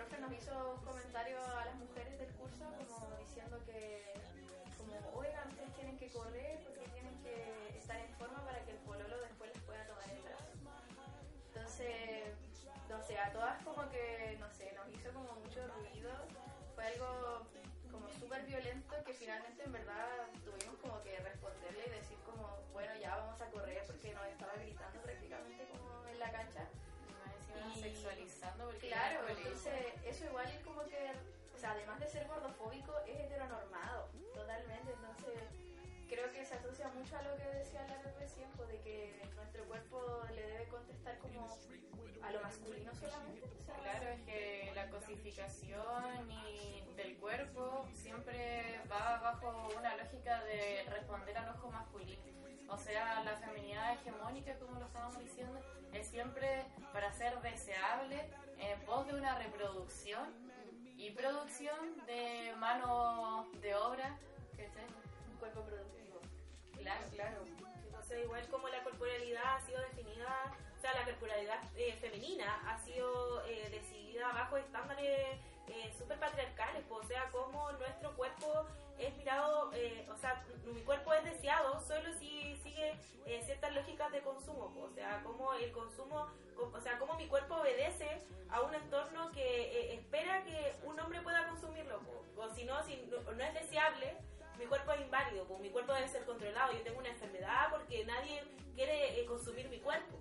profe nos hizo un comentario a las mujeres del curso como diciendo que, como, oigan, ustedes tienen que correr porque tienen que estar en forma para que el pololo después les pueda tomar el brazo. Entonces, no sé, a todas como que, no sé, nos hizo como mucho ruido. Fue algo como súper violento que finalmente en verdad sexualizando porque Claro, entonces eso igual es como que, o sea, además de ser gordofóbico, es heteronormado, totalmente. Entonces, creo que se asocia mucho a lo que decía Lara recién, pues, de que nuestro cuerpo le debe contestar como a lo masculino solamente. o sea, Claro, es que la cosificación y del cuerpo siempre va bajo una lógica de responder al ojo masculino. O sea, la feminidad hegemónica, como lo estábamos diciendo, es siempre para ser deseable en pos de una reproducción y producción de mano de obra. ¿cachai? un cuerpo productivo. Claro, claro. Entonces, igual como la corporalidad ha sido definida, o sea, la corporalidad eh, femenina ha sido eh, decidida bajo estándares eh, súper patriarcales, pues, o sea, como nuestro cuerpo es mirado, eh, o sea, mi cuerpo es deseado solo si sigue eh, ciertas lógicas de consumo, o sea, como el consumo, co- o sea, como mi cuerpo obedece a un entorno que eh, espera que un hombre pueda consumirlo, pues, o si no, si no, no es deseable, mi cuerpo es inválido, pues mi cuerpo debe ser controlado. Yo tengo una enfermedad porque nadie quiere eh, consumir mi cuerpo.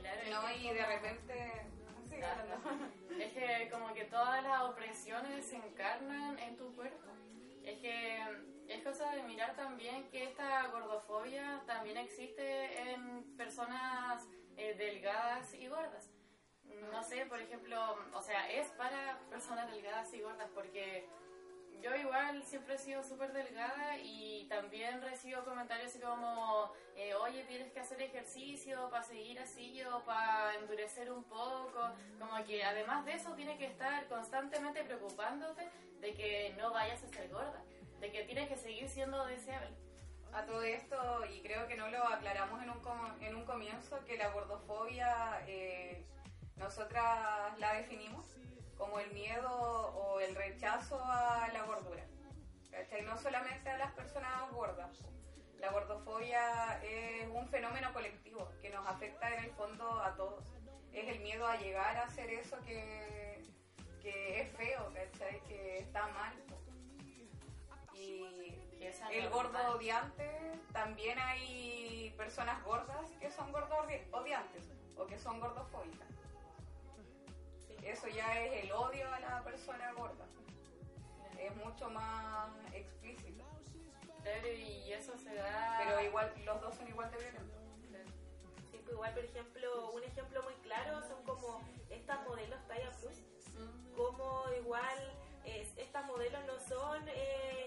claro No, y de repente... sí, hablando. Es que como que todas las opresiones se encarnan en tu cuerpo. Es que es cosa de mirar también que esta gordofobia también existe en personas eh, delgadas y gordas. No sé, por ejemplo, o sea, es para personas delgadas y gordas porque yo igual siempre he sido súper delgada y también recibo comentarios así como, eh, oye, tienes que hacer ejercicio para seguir así o para endurecer un poco. Como que además de eso tienes que estar constantemente preocupándote de que no vayas a ser gorda, de que tienes que seguir siendo deseable. A todo esto, y creo que no lo aclaramos en un, com- en un comienzo, que la gordofobia eh, nosotras la definimos como el miedo o el rechazo a la gordura. ¿Cachai? No solamente a las personas gordas. La gordofobia es un fenómeno colectivo que nos afecta en el fondo a todos. Es el miedo a llegar a hacer eso que, que es feo, ¿cachai? Que está mal. Y el gordo odiante, también hay personas gordas que son gordo odiantes o que son gordofóbicas eso ya es el odio a la persona gorda. Es mucho más explícito. Y eso se da... Pero igual, los dos son igual de violentos. Sí, pues igual, por ejemplo, un ejemplo muy claro son como estas modelos talla plus, mm. como igual eh, estas modelos no son... Eh,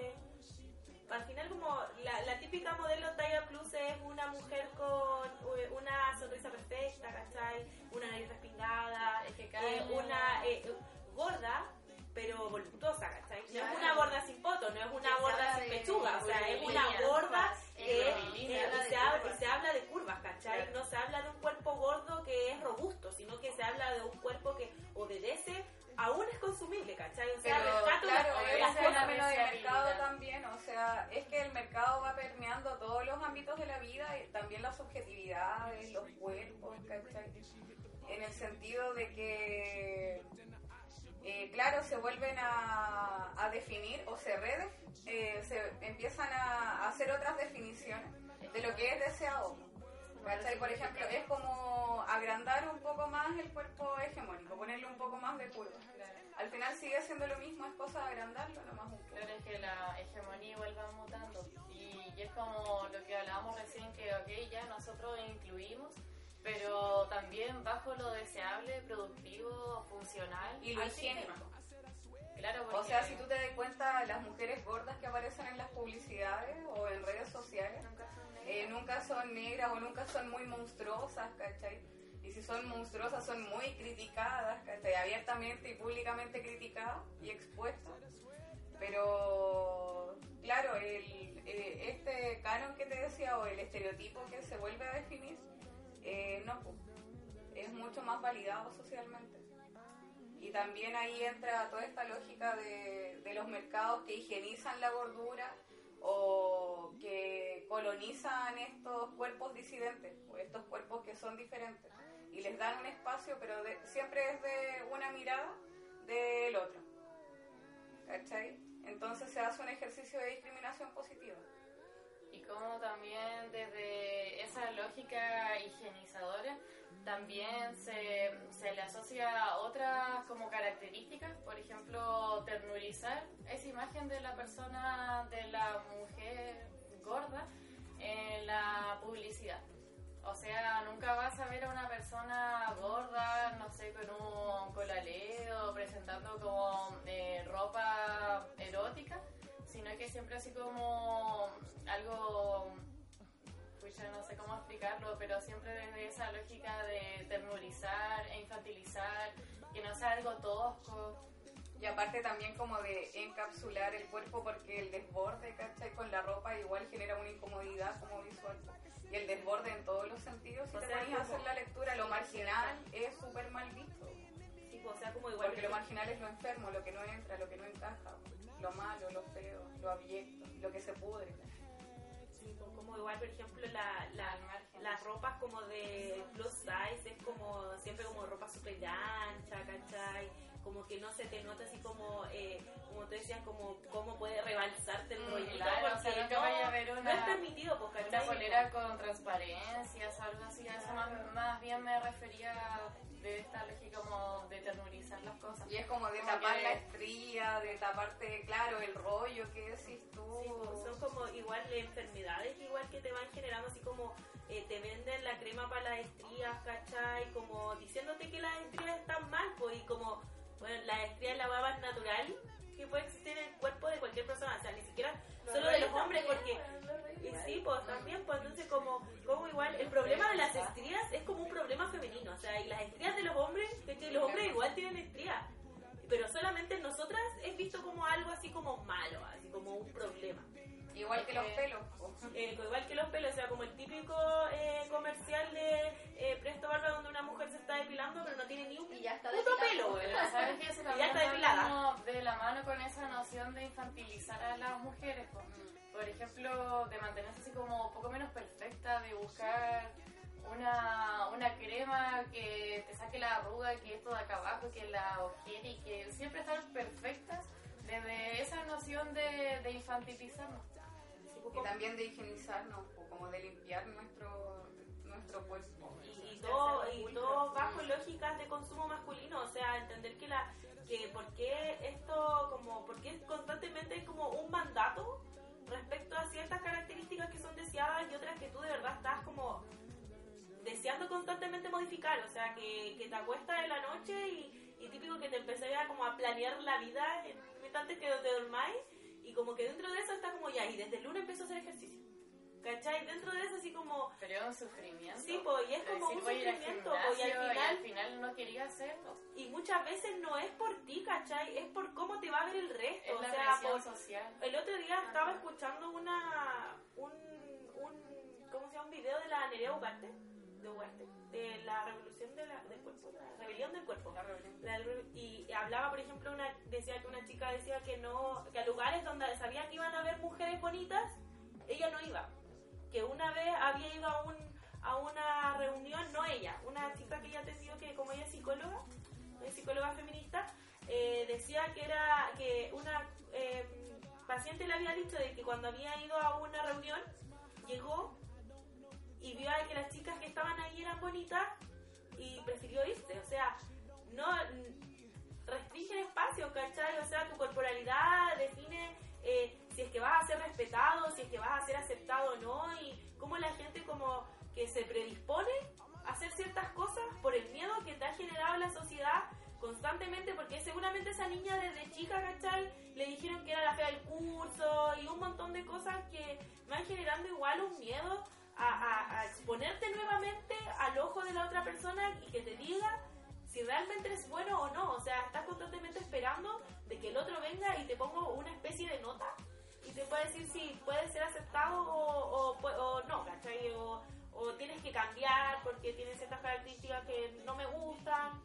al final como la, la típica modelo talla plus es una mujer con eh, una sonrisa perfecta, ¿cachai? Una nariz respingada, es que eh, una eh, gorda, pero voluptuosa, ¿cachai? No es una gorda sin poto, no es una gorda sin pechuga, o sea, es una gorda que, eh, se, se, habla de curvas, ¿cachai? No se habla de un cuerpo gordo que es robusto, sino que se habla de un cuerpo que obedece aún es consumible, ¿cachai? O sea, Pero rescato claro, las, es cosas. fenómeno de deseabilidad. mercado también, o sea, es que el mercado va permeando todos los ámbitos de la vida, y también las subjetividades, los cuerpos, ¿cachai? En el sentido de que, eh, claro, se vuelven a, a definir o se redef, eh, se empiezan a hacer otras definiciones de lo que es deseado. ¿Cachai? Por ejemplo, es como agrandar un poco más el cuerpo hegemónico, ponerle un poco más de curva. Al final sigue siendo lo mismo, es cosa de agrandarlo nomás un poco. Claro, es que la hegemonía igual va mutando. Y, y es como lo que hablábamos recién, que ok, ya nosotros incluimos, pero también bajo lo deseable, productivo, funcional. Y lo higiénico. Claro, O sea, si tú te das cuenta, las mujeres gordas que aparecen en las publicidades o en redes sociales Nunca. Eh, nunca son negras o nunca son muy monstruosas, ¿cachai? Y si son monstruosas son muy criticadas, ¿cachai? Abiertamente y públicamente criticadas y expuestas. Pero, claro, el, eh, este canon que te decía o el estereotipo que se vuelve a definir, eh, no, es mucho más validado socialmente. Y también ahí entra toda esta lógica de, de los mercados que higienizan la gordura o que colonizan estos cuerpos disidentes o estos cuerpos que son diferentes y les dan un espacio, pero siempre es de una mirada del otro. ¿Cachai? Entonces se hace un ejercicio de discriminación positiva. Y como también desde esa lógica higienizadora también se, se le asocia otras como características, por ejemplo, ternurizar esa imagen de la persona, de la mujer gorda en la publicidad. O sea, nunca vas a ver a una persona gorda, no sé, con un colaleo, presentando como eh, ropa erótica, sino que siempre así como algo, pues ya no sé cómo explicarlo, pero siempre desde esa lógica de ternurizar e infantilizar, que no sea algo tosco. Y aparte también como de encapsular el cuerpo porque el desborde, ¿cachai? Con la ropa igual genera una incomodidad como visual. Y el desborde en todos los sentidos, si O te sea, pones a como- hacer la lectura, lo marginal es súper mal visto. Sí, o sea, como igual. Porque lo marginal es lo enfermo, lo que no entra, lo que no encaja, lo malo, lo feo, lo abyecto, lo que se pudre. Igual, por ejemplo, la, la- las ropas como de plus size es como siempre como ropa súper ancha, ¿cachai? Como que no se te nota así como, eh, como tú decías, como cómo puede rebalsarte el Mm, rollito, claro, o porque sea, no no, vaya a ver no una- es permitido, pues, Una ¿cachai? polera con transparencias o algo así, a eso más, más bien me refería de esta lógica como de las cosas. Y es como de Como tapar que- la estría, de taparte, claro, el rollo que decís tú. Sí, pues, son como igual enfermedades igual que te van generando así como eh, te venden la crema para las estrías, ¿cachai? Como diciéndote que las estrías están mal, pues y como, bueno, la estría es la hueá más natural que puede existir en el cuerpo de cualquier persona, o sea, ni siquiera solo de los hombres, porque y sí, pues también, pues entonces como, como igual, el problema de, de infantilizarnos. Y también de higienizarnos, como de limpiar nuestro, nuestro cuerpo. y, y todo, y todo bajo lógicas de consumo masculino, o sea, entender que la que por qué esto como por qué constantemente es como un mandato respecto a ciertas características que son deseadas y otras que tú de verdad estás como deseando constantemente modificar, o sea, que, que te acuestas en la noche y típico que te empecé a como a planear la vida en- antes que te dormáis y como que dentro de eso está como ya, y desde el lunes empiezo a hacer ejercicio. ¿Cachai? Dentro de eso así como... Pero un sufrimiento. Sí, pues, y es como Decir, un al sufrimiento, po, y al gimnasio, final... al final no quería hacerlo. Y muchas veces no es por ti, ¿cachai? Es por cómo te va a ver el resto. Es o la sea, por... social. El otro día estaba escuchando una... Un, un, ¿Cómo se llama? Un video de la Nerea Ugarte. De. De la revolución de la, del cuerpo. La rebelión del cuerpo. La- y hablaba, por ejemplo, una decía que una chica decía que no que a lugares donde sabía que iban a haber mujeres bonitas, ella no iba. Que una vez había ido a un a una reunión, no ella, una chica que ella atendió que como ella es psicóloga, es psicóloga feminista, eh, decía que era que una eh, paciente le había dicho de que cuando había ido a una reunión llegó y vio a que las chicas que estaban ahí eran bonitas y prefirió irse. O sea, no restringe el espacio, ¿cachai? O sea, tu corporalidad define eh, si es que vas a ser respetado, si es que vas a ser aceptado o no, y cómo la gente como que se predispone a hacer ciertas cosas por el miedo que te ha generado la sociedad constantemente, porque seguramente esa niña desde chica, ¿cachai? Le dijeron que era la fea del curso y un montón de cosas que van generando igual un miedo a, a- a exponerte nuevamente al ojo de la otra persona y que te diga si realmente eres bueno o no. O sea, estás constantemente esperando de que el otro venga y te ponga una especie de nota y te puede decir si puedes ser aceptado o, o, o no, ¿cachai? O, o tienes que cambiar porque tienes ciertas características que no me gustan.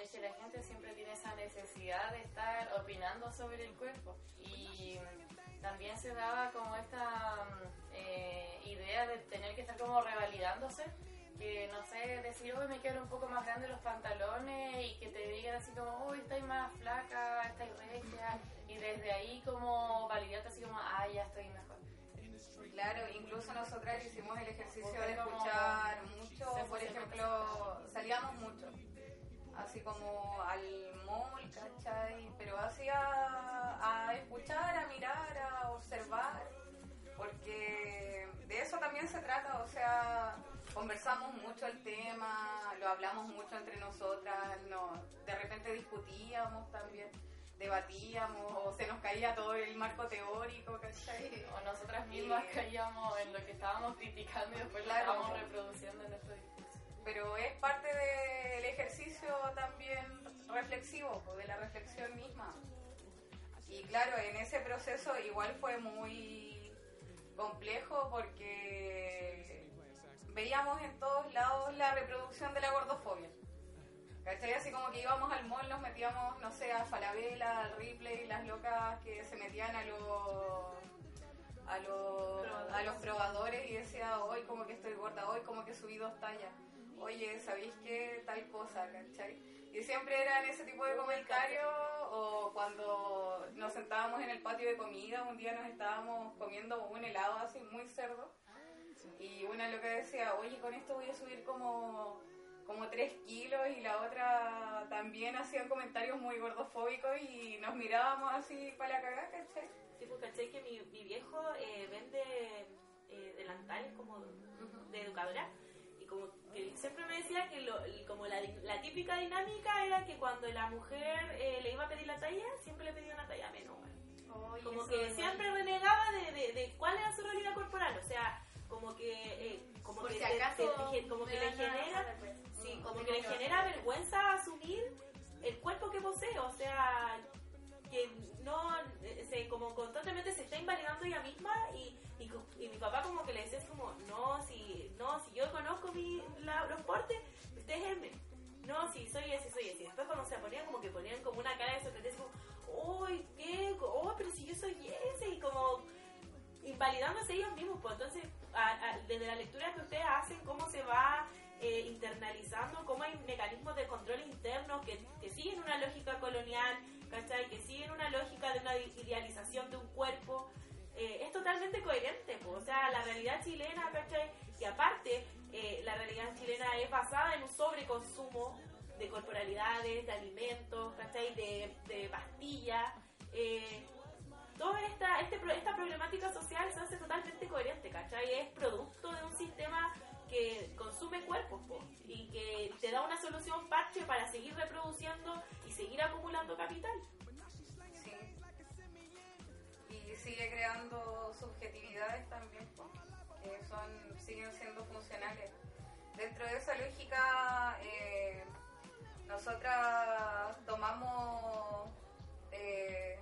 Es que la gente siempre tiene esa necesidad de estar opinando sobre el cuerpo. Y también se daba como esta mm, eh, idea de tener que estar como revalidándose. Que no sé, decir, hoy me quedan un poco más grandes los pantalones y que te digan así como, uy, estáis más flaca, estáis regia. Y desde ahí como validarte así como, ah, ya estoy mejor. Claro, incluso nosotras hicimos el ejercicio Porque de escuchar mucho, por ejemplo, salíamos mucho, así como al mall, ¿cachai? Pero así a, a escuchar, a mirar, a observar, porque de eso también se trata, o sea, conversamos mucho el tema, lo hablamos mucho entre nosotras, no, de repente discutíamos también. Debatíamos o se nos caía todo el marco teórico, ¿cachai? O nosotras mismas Y- caíamos en lo que estábamos criticando y después Claro. lo estábamos reproduciendo en nuestro discurso. pero es parte del ejercicio también reflexivo, de la reflexión misma. Y claro, en ese proceso igual fue muy complejo porque veíamos en todos lados la reproducción de la gordofobia. ¿Cachai? Así como que íbamos al mall, nos metíamos, no sé, a Falabella, al Ripley, las locas que se metían a los a los, a los probadores y decía, hoy como que estoy gorda, hoy como que subí dos tallas. Oye, ¿sabéis qué? Tal cosa, ¿cachai? Y siempre eran ese tipo de comentarios o cuando nos sentábamos en el patio de comida, un día nos estábamos comiendo un helado así muy cerdo y una loca decía, oye, con esto voy a subir como, como 3 kilos y la otra también hacían comentarios muy gordofóbicos y nos mirábamos así para la cagada, ¿cachai? Sí, pues caché que mi, mi viejo eh, vende eh, delantales como de educadora y como que siempre me decía que lo, como la, la típica dinámica era que cuando la mujer eh, le iba a pedir la talla, siempre le pedía una talla menos. güey. Como que siempre renegaba de, de, de cuál era su realidad corporal, o sea, como que eh, como Por que si acaso como que le genera. Sí, Mm, como que le genera vergüenza asumir el cuerpo que posee, o sea, que no, eh, se, como constantemente se está invalidando ella misma y, y, y mi papá como que le decía así como, no, si, no, si yo conozco mi, la- los portes, usted es M. No, si soy ese, soy ese. Después cuando se ponían como que ponían como una cara de sorpresa, como, uy, ¿qué? Oh, pero si yo soy ese, y como invalidándose ellos mismos. Pues entonces, a- a- desde la lectura que ustedes hacen, cómo se va eh, internalizando, cómo hay mecanismos de control internos que, que siguen una lógica colonial, ¿cachai? Que siguen una lógica de una idealización de un cuerpo. eh, es totalmente coherente, pues. o sea, la realidad chilena, ¿cachai? Basada en un sobreconsumo de corporalidades, de alimentos, ¿cachai? De, de pastillas. eh, toda esta, este, esta problemática social se hace totalmente coherente, ¿cachai? Es producto de un sistema que consume cuerpos po, y que te da una solución parche para seguir reproduciendo y seguir acumulando capital. Sí. Y sigue creando subjetividades también. po. que son siguen siendo funcionales. Dentro de esa lógica, eh, nosotras tomamos eh,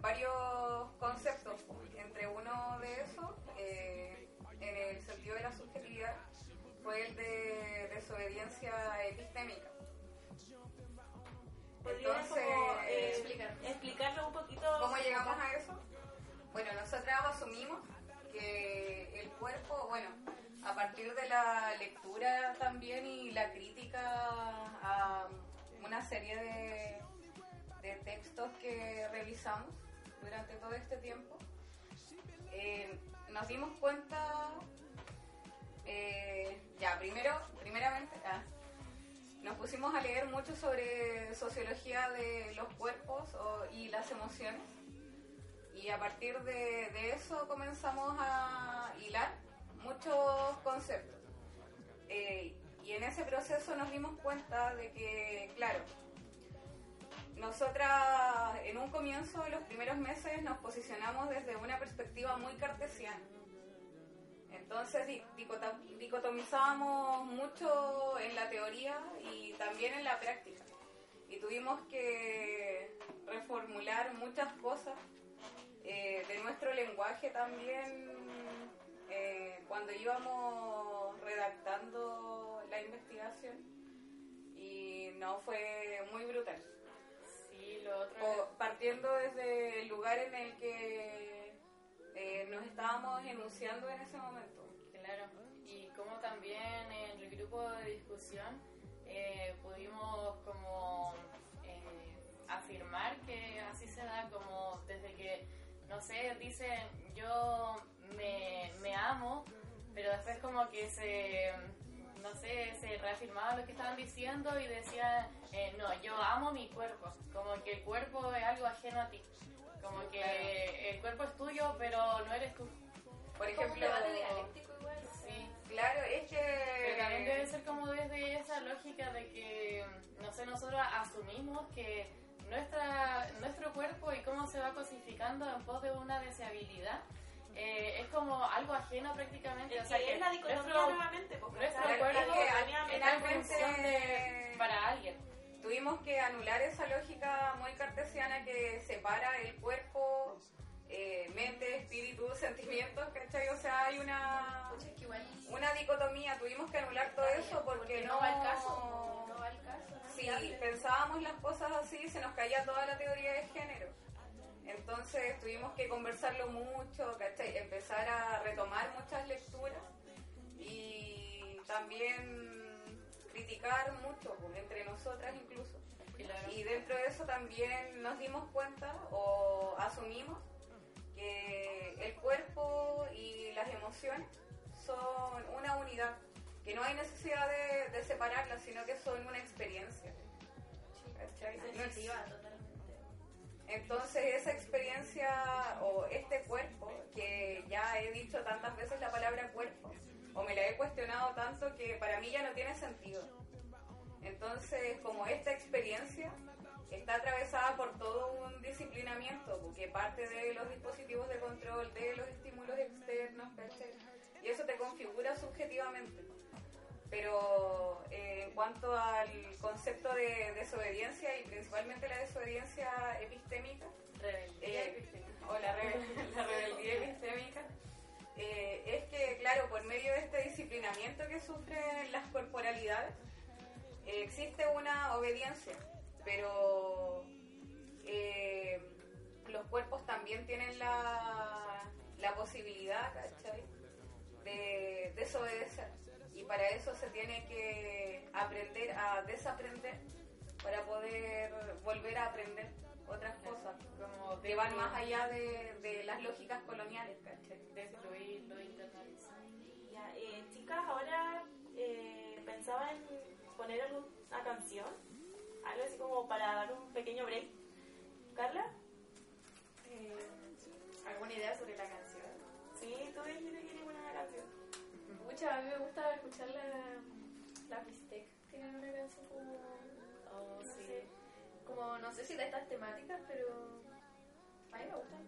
varios conceptos. Entre uno de esos, eh, en el sentido de la subjetividad, fue el de desobediencia epistémica. ¿Podrías Entonces, como, explicar. explicarlo un poquito? ¿Cómo llegamos a eso? Bueno, nosotras asumimos que el cuerpo, bueno, a partir de la lectura también y la crítica a una serie de, de textos que revisamos durante todo este tiempo, eh, nos dimos cuenta, eh, ya, primero, primeramente, ah, nos pusimos a leer mucho sobre sociología de los cuerpos y las emociones. Y a partir de, de eso comenzamos a hilar muchos conceptos. Eh, y en ese proceso nos dimos cuenta de que, claro, nosotras en un comienzo, los primeros meses, nos posicionamos desde una perspectiva muy cartesiana. Entonces dicotomizábamos mucho en la teoría y también en la práctica. Y tuvimos que reformular muchas cosas eh, de nuestro lenguaje también eh, cuando íbamos redactando la investigación. Y no fue muy brutal. Sí, lo otro O partiendo desde el lugar en el que eh, nos estábamos enunciando en ese momento. Claro, y como también en el grupo de discusión eh, pudimos como eh, afirmar que así se da como desde que, no sé, dicen yo me amo, pero después como que se, no sé, se reafirmaba lo que estaban diciendo y decían, eh, no, yo amo mi cuerpo, como que el cuerpo es algo ajeno a ti, como que el cuerpo es tuyo, pero no eres tú. Por ejemplo, igual. Sí. claro, es Pero también debe que ser como desde esa lógica de que, no sé, nosotros asumimos que nuestra, nuestro cuerpo y cómo se va cosificando en pos de una deseabilidad eh, es como algo ajeno prácticamente. Es o sea, que es la dicotomía nuevamente. pues, nuestro cuerpo en función de para alguien. tuvimos que anular esa lógica muy cartesiana que separa el cuerpo, eh, mente, espíritu, sentimientos, ¿cachai? O sea, hay una, una dicotomía, tuvimos que anular todo eso porque, no va al caso. No va al caso. Si pensábamos las cosas así, se nos caía toda la teoría de género. Entonces tuvimos que conversarlo mucho, ¿cachai? Empezar a retomar muchas lecturas y también criticar mucho, pues, entre nosotras incluso. Claro. Y dentro de eso también nos dimos cuenta o asumimos que el cuerpo y las emociones son una unidad, que no hay necesidad de, de separarlas, sino que son una experiencia. Entonces esa experiencia o este cuerpo, que ya he dicho tantas veces la palabra cuerpo, o me la he cuestionado tanto que para mí ya no tiene sentido. Entonces, como esta experiencia está atravesada por todo un disciplinamiento, porque parte de los dispositivos de control, de los estímulos externos, y eso te configura subjetivamente. Pero eh, en cuanto al concepto de desobediencia y principalmente la desobediencia epistémica, Rebeldía eh, epistémica. o la, rebe- la rebeldía epistémica, eh, es que, claro, por medio de este disciplinamiento que sufren las corporalidades, existe una obediencia, pero eh, los cuerpos también tienen la, la posibilidad, ¿cachai? de desobedecer. Y para eso se tiene que aprender a desaprender para poder volver a aprender otras cosas Como que van más allá de, de las lógicas coloniales, ¿cachai? destruirlo. Ya, eh, chicas, ahora eh, pensaba en poner alguna canción, algo así como para dar un pequeño break. ¿Carla? Eh, ¿Alguna idea sobre la canción? Sí, tú dijiste que querías poner una canción. A mí me gusta escuchar la, la Bistec. Tienen una canción como, Oh, no sí. sé, como, no sé si de estas temáticas, pero a mí me gustan.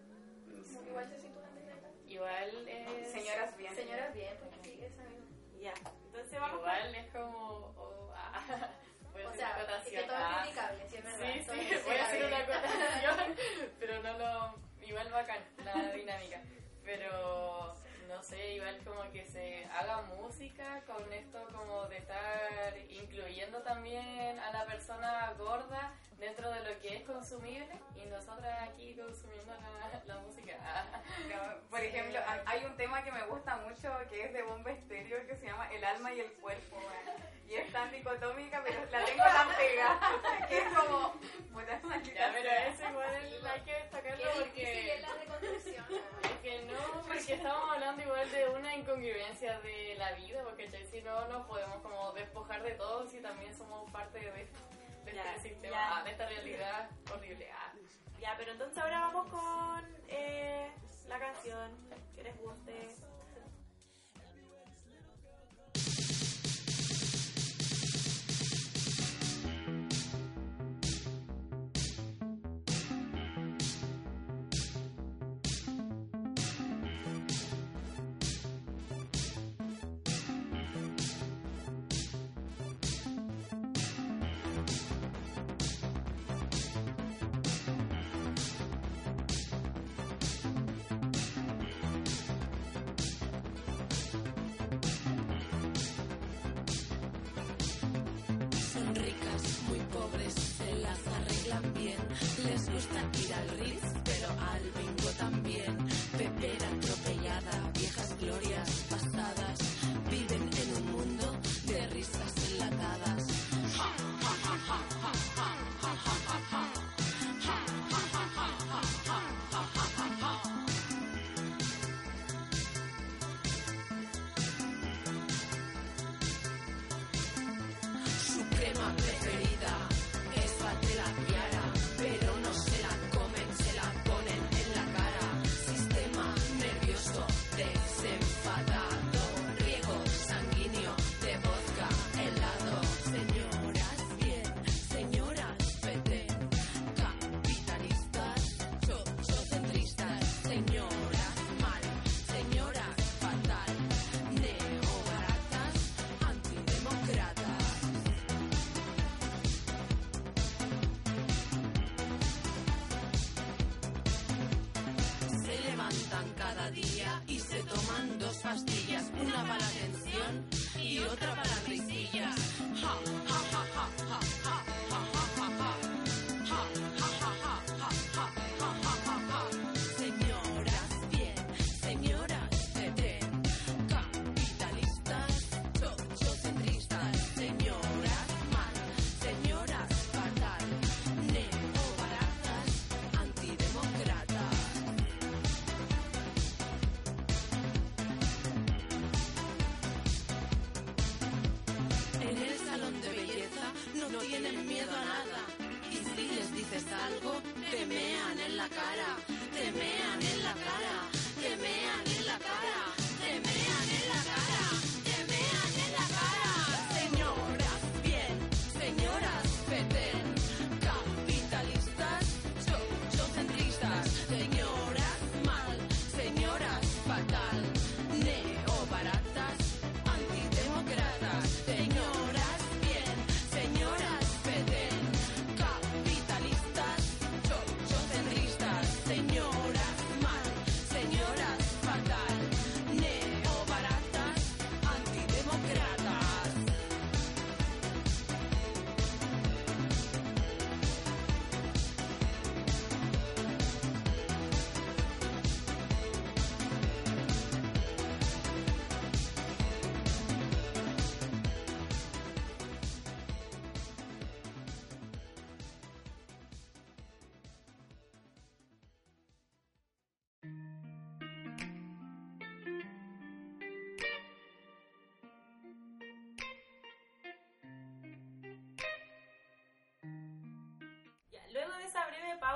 Como que igual se sitúan desde acá. Y igual es... Señoras bien. Señoras bien, porque sí, esa misma. Ya. Entonces vamos Igual es como... oh, ah, voy a O hacer sea, una es que todo es Ah, criticable, sí es verdad. Sí, sí, voy a hacer una acotación, pero no lo... Igual bacán la dinámica. Pero, no sé, igual como que se haga música con esto como de estar incluyendo también a la persona gorda dentro de lo que es consumible y nosotras aquí consumiendo la, la música. No, por ejemplo, hay- hay un tema que me gusta mucho que es de Bomba Estéreo que se llama El alma y el cuerpo. Y es tan dicotómica, pero la tengo tan pegada que es como. maldita Ya, pero eso igual hay que destacarlo porque... es la reconstrucción. Porque estamos hablando igual de una incongruencia de la vida, porque si no nos podemos como despojar de todo si también somos parte de esto, de Ya, este sistema, ya. de esta realidad horrible. ah. Ya, pero entonces ahora vamos con eh, la canción que les guste. Buenos días.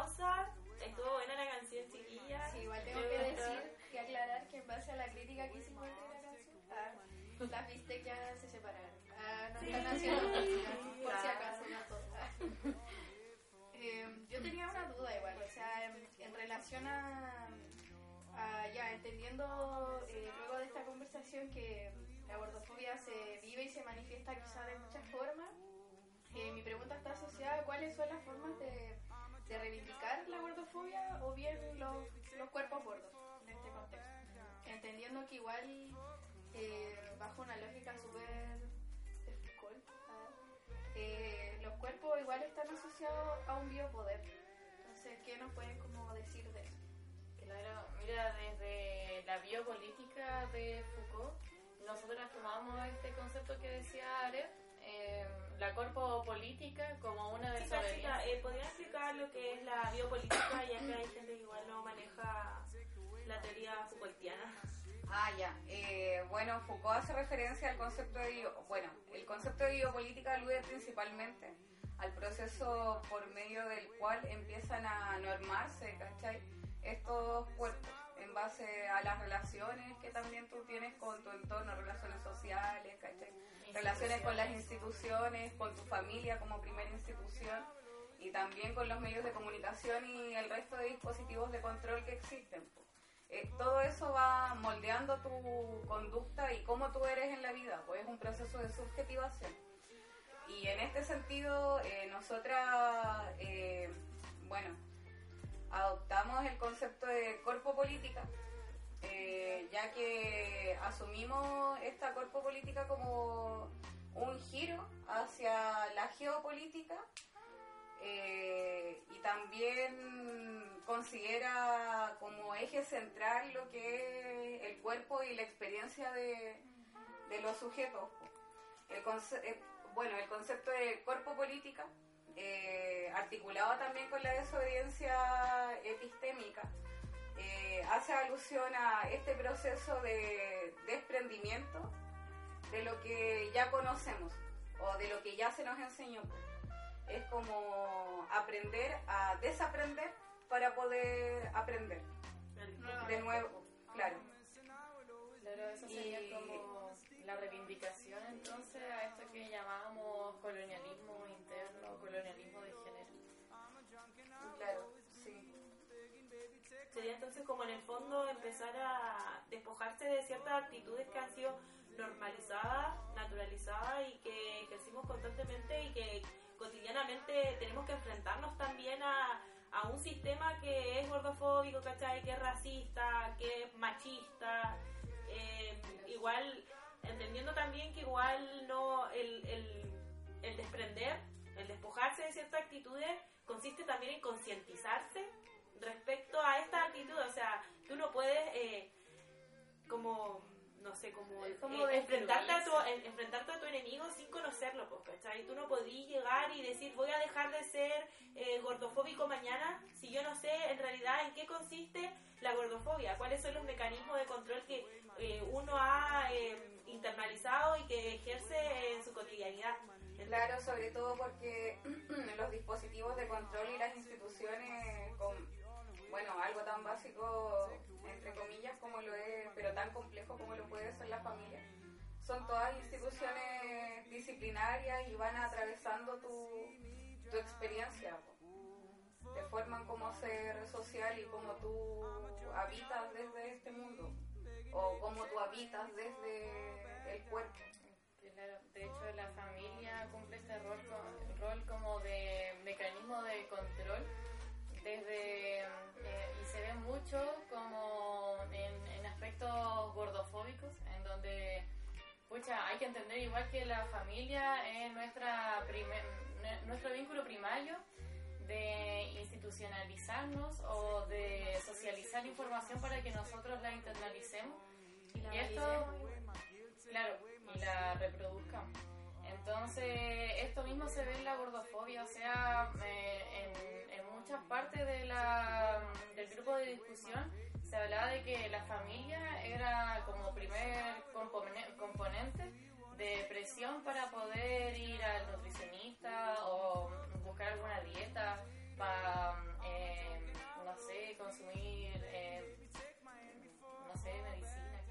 Pausa, estuvo buena la canción, chiquilla. Sí, igual tengo que decir, que aclarar que en base a la crítica que hicimos de la canción, ah, las Bistec ya se separaron. Ah, no están haciendo por si acaso, no todas. Eh, yo tenía una duda igual, o sea, en, en relación a, a ya entendiendo eh, luego de esta conversación que la gordofobia se vive y se manifiesta quizá de muchas formas, eh, mi pregunta está asociada a cuáles son las formas de, de reivindicar la gordofobia o bien los, los cuerpos gordos en este contexto. Entendiendo que igual, eh, bajo una lógica súper eh, los cuerpos igual están asociados a un biopoder. Entonces, ¿qué nos pueden como decir de eso? Claro, mira, desde la biopolítica de Foucault, nosotros tomamos este concepto que decía Aret, eh, la corpopolítica como una Chica, chica, desobediencia. eh, ¿podría explicar lo que es la biopolítica? Ya que hay gente que igual no maneja la teoría Foucaultiana. Ah, ya. Eh, bueno, Foucault hace referencia al concepto de bio- bueno, el concepto de biopolítica alude principalmente al proceso por medio del cual empiezan a normarse, ¿cachai? Estos cuerpos en base a las relaciones que también tú tienes con tu entorno, relaciones sociales, ¿cachai? Relaciones con las instituciones, con tu familia como primera institución y también con los medios de comunicación y el resto de dispositivos de control que existen. Eh, todo eso va moldeando tu conducta y cómo tú eres en la vida, pues es un proceso de subjetivación. Y en este sentido, eh, nosotras, eh, bueno, adoptamos el concepto de corpo política, eh, ya que asumimos esta corpo política como un giro hacia la geopolítica eh, y también considera como eje central lo que es el cuerpo y la experiencia de, de los sujetos. El eh, bueno, el concepto de cuerpo política, articulado también con la desobediencia epistémica, eh, hace alusión a este proceso de desprendimiento de lo que ya conocemos o de lo que ya se nos enseñó. Es como aprender a desaprender para poder aprender de nuevo, claro. Claro, eso sería Y- como la reivindicación entonces a esto que llamábamos colonialismo interno, colonialismo de Entonces como en el fondo empezar a despojarse de ciertas actitudes que han sido normalizadas, naturalizadas y que ejercimos constantemente y que cotidianamente tenemos que enfrentarnos también a, un sistema que es gordofóbico, ¿cachai? Que es racista, que es machista. eh, igual, entendiendo también que igual no el, el desprender, el despojarse de ciertas actitudes consiste también en concientizarse respecto a esta actitud, o sea, tú no puedes eh, como no sé, como, Es como eh, enfrentarte, a tu, en- enfrentarte a tu enemigo sin conocerlo, pues, ¿cachai? Tú no podías llegar y decir voy a dejar de ser eh, gordofóbico mañana si yo no sé en realidad en qué consiste la gordofobia, cuáles son los mecanismos de control que eh, uno ha eh, internalizado y que ejerce en su cotidianidad. Claro, sobre todo porque los dispositivos de control y las instituciones con, bueno, algo tan básico, son todas instituciones disciplinarias y van atravesando tu, tu experiencia. Te forman como ser social y como tú habitas desde este mundo, o como tú habitas desde el cuerpo. De hecho la familia cumple este rol, rol como de mecanismo de control desde eh, y se ve mucho como en, en aspectos gordofóbicos en donde pucha hay que entender igual que la familia es nuestra nuestro vínculo primario de institucionalizarnos o de socializar información para que nosotros la internalicemos Y la y esto. Claro, y la reproduzcan. Entonces, esto mismo se ve en la gordofobia, o sea, eh, en, en muchas partes de la, del grupo de discusión se hablaba de que la familia era como primer compone- componente de presión para poder ir al nutricionista o buscar alguna dieta para, eh, no sé, consumir, eh, no sé, medicina.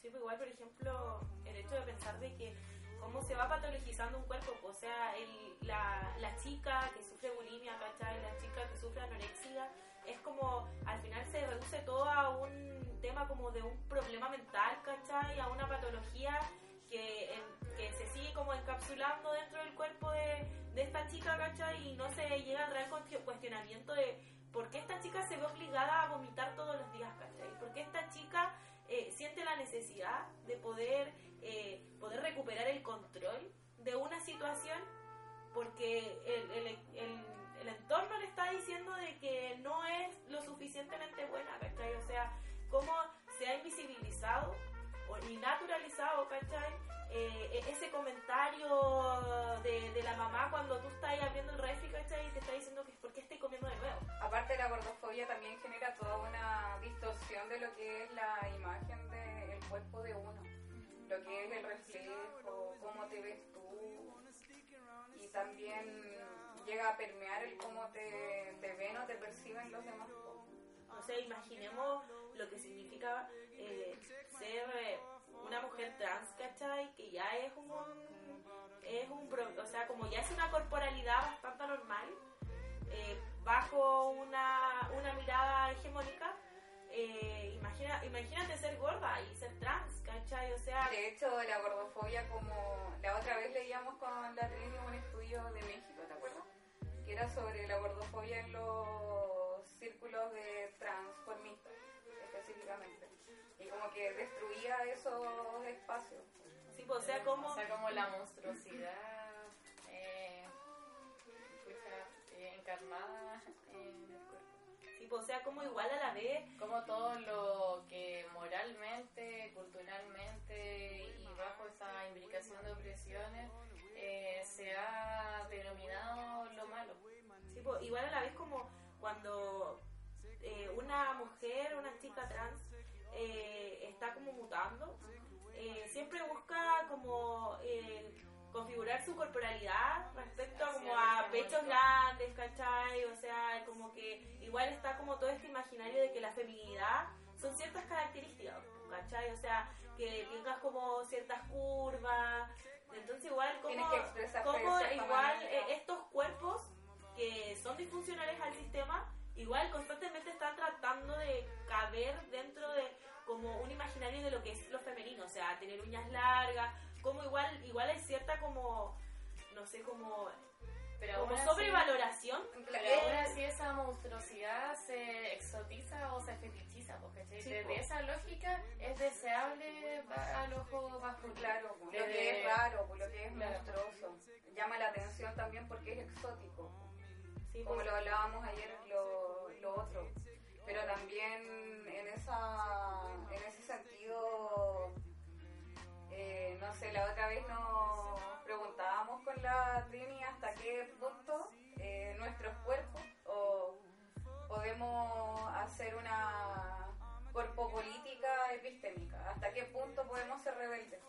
Sí, pues igual, por ejemplo, el hecho de pensar de que cómo se va patologizando un cuerpo, pues, o sea, el, la, la chica que sufre bulimia, ¿cachai? La chica que sufre anorexia, es como, al final se reduce todo a un tema como de un problema mental, ¿cachai? A una patología que, que se sigue como encapsulando dentro del cuerpo de, de esta chica, ¿cachai? Y no se llega al real cuestio- cuestionamiento de por qué esta chica se ve obligada a vomitar todos los días, ¿cachai? ¿Por qué esta chica eh, siente la necesidad de poder, eh, poder recuperar el control de una situación porque el, el, el entorno le está diciendo de que no es lo suficientemente buena, ¿cachai? O sea, cómo se ha invisibilizado o, y naturalizado, ¿cachai? Eh, e- ese comentario de, de la mamá cuando tú estás ahí abriendo el refri, ¿cachai? Y te está diciendo que es porque estoy comiendo de nuevo. Aparte la gordofobia también genera toda una distorsión de lo que es la imagen del cuerpo de uno, lo que es el reflejo, cómo te ves tú y también llega a permear el cómo te, te ven o te perciben los demás. O sea, imaginemos lo que significa eh, ser eh, una mujer trans, ¿cachai? Que ya es un, es un, o sea, como ya es una corporalidad bastante normal, eh, bajo una, una mirada hegemónica, eh, imagina, imagínate ser gorda y ser trans, ¿cachai? O sea, De hecho, la gordofobia, como la otra vez leíamos con la Trini un estudio de México. Que era sobre la gordofobia en los círculos de transformistas, específicamente. Y como que destruía esos espacios. sí, pues, o sea, como... O sea, como la monstruosidad eh, eh, encarnada en el cuerpo. Sí, pues, o sea, como igual a la vez Como todo lo que moralmente, culturalmente y bajo esa imbricación de opresiones eh, se ha denominado lo malo. Sí, igual a la vez como cuando eh, una mujer, una chica trans, eh, está como mutando, eh, siempre busca como eh, configurar su corporalidad respecto a como a pechos grandes, ¿cachai? O sea, como que igual está como todo este imaginario de que la feminidad son ciertas características, ¿cachai? O sea, que tengas como ciertas curvas, entonces igual como, igual eh, estos cuerpos que son disfuncionales al sistema, igual constantemente están tratando de caber dentro de como un imaginario de lo que es lo femenino, o sea, tener uñas largas, como igual igual hay cierta como no sé, como Pero como sobrevaloración Pero aún así esa monstruosidad se exotiza o se fetichiza, porque Sí, desde esa lógica es deseable al ojo masculino. Claro, lo Desde- que es raro, lo que es Claro. monstruoso. Llama la atención también porque es exótico. sí, como pues, lo hablábamos ayer, lo, lo otro. Pero también en, esa, en ese sentido, eh, no sé, la otra vez nos preguntábamos con la Trini hasta qué punto eh, nuestros cuerpos podemos hacer una corpopolítica epistémica, hasta qué punto podemos ser rebeldes.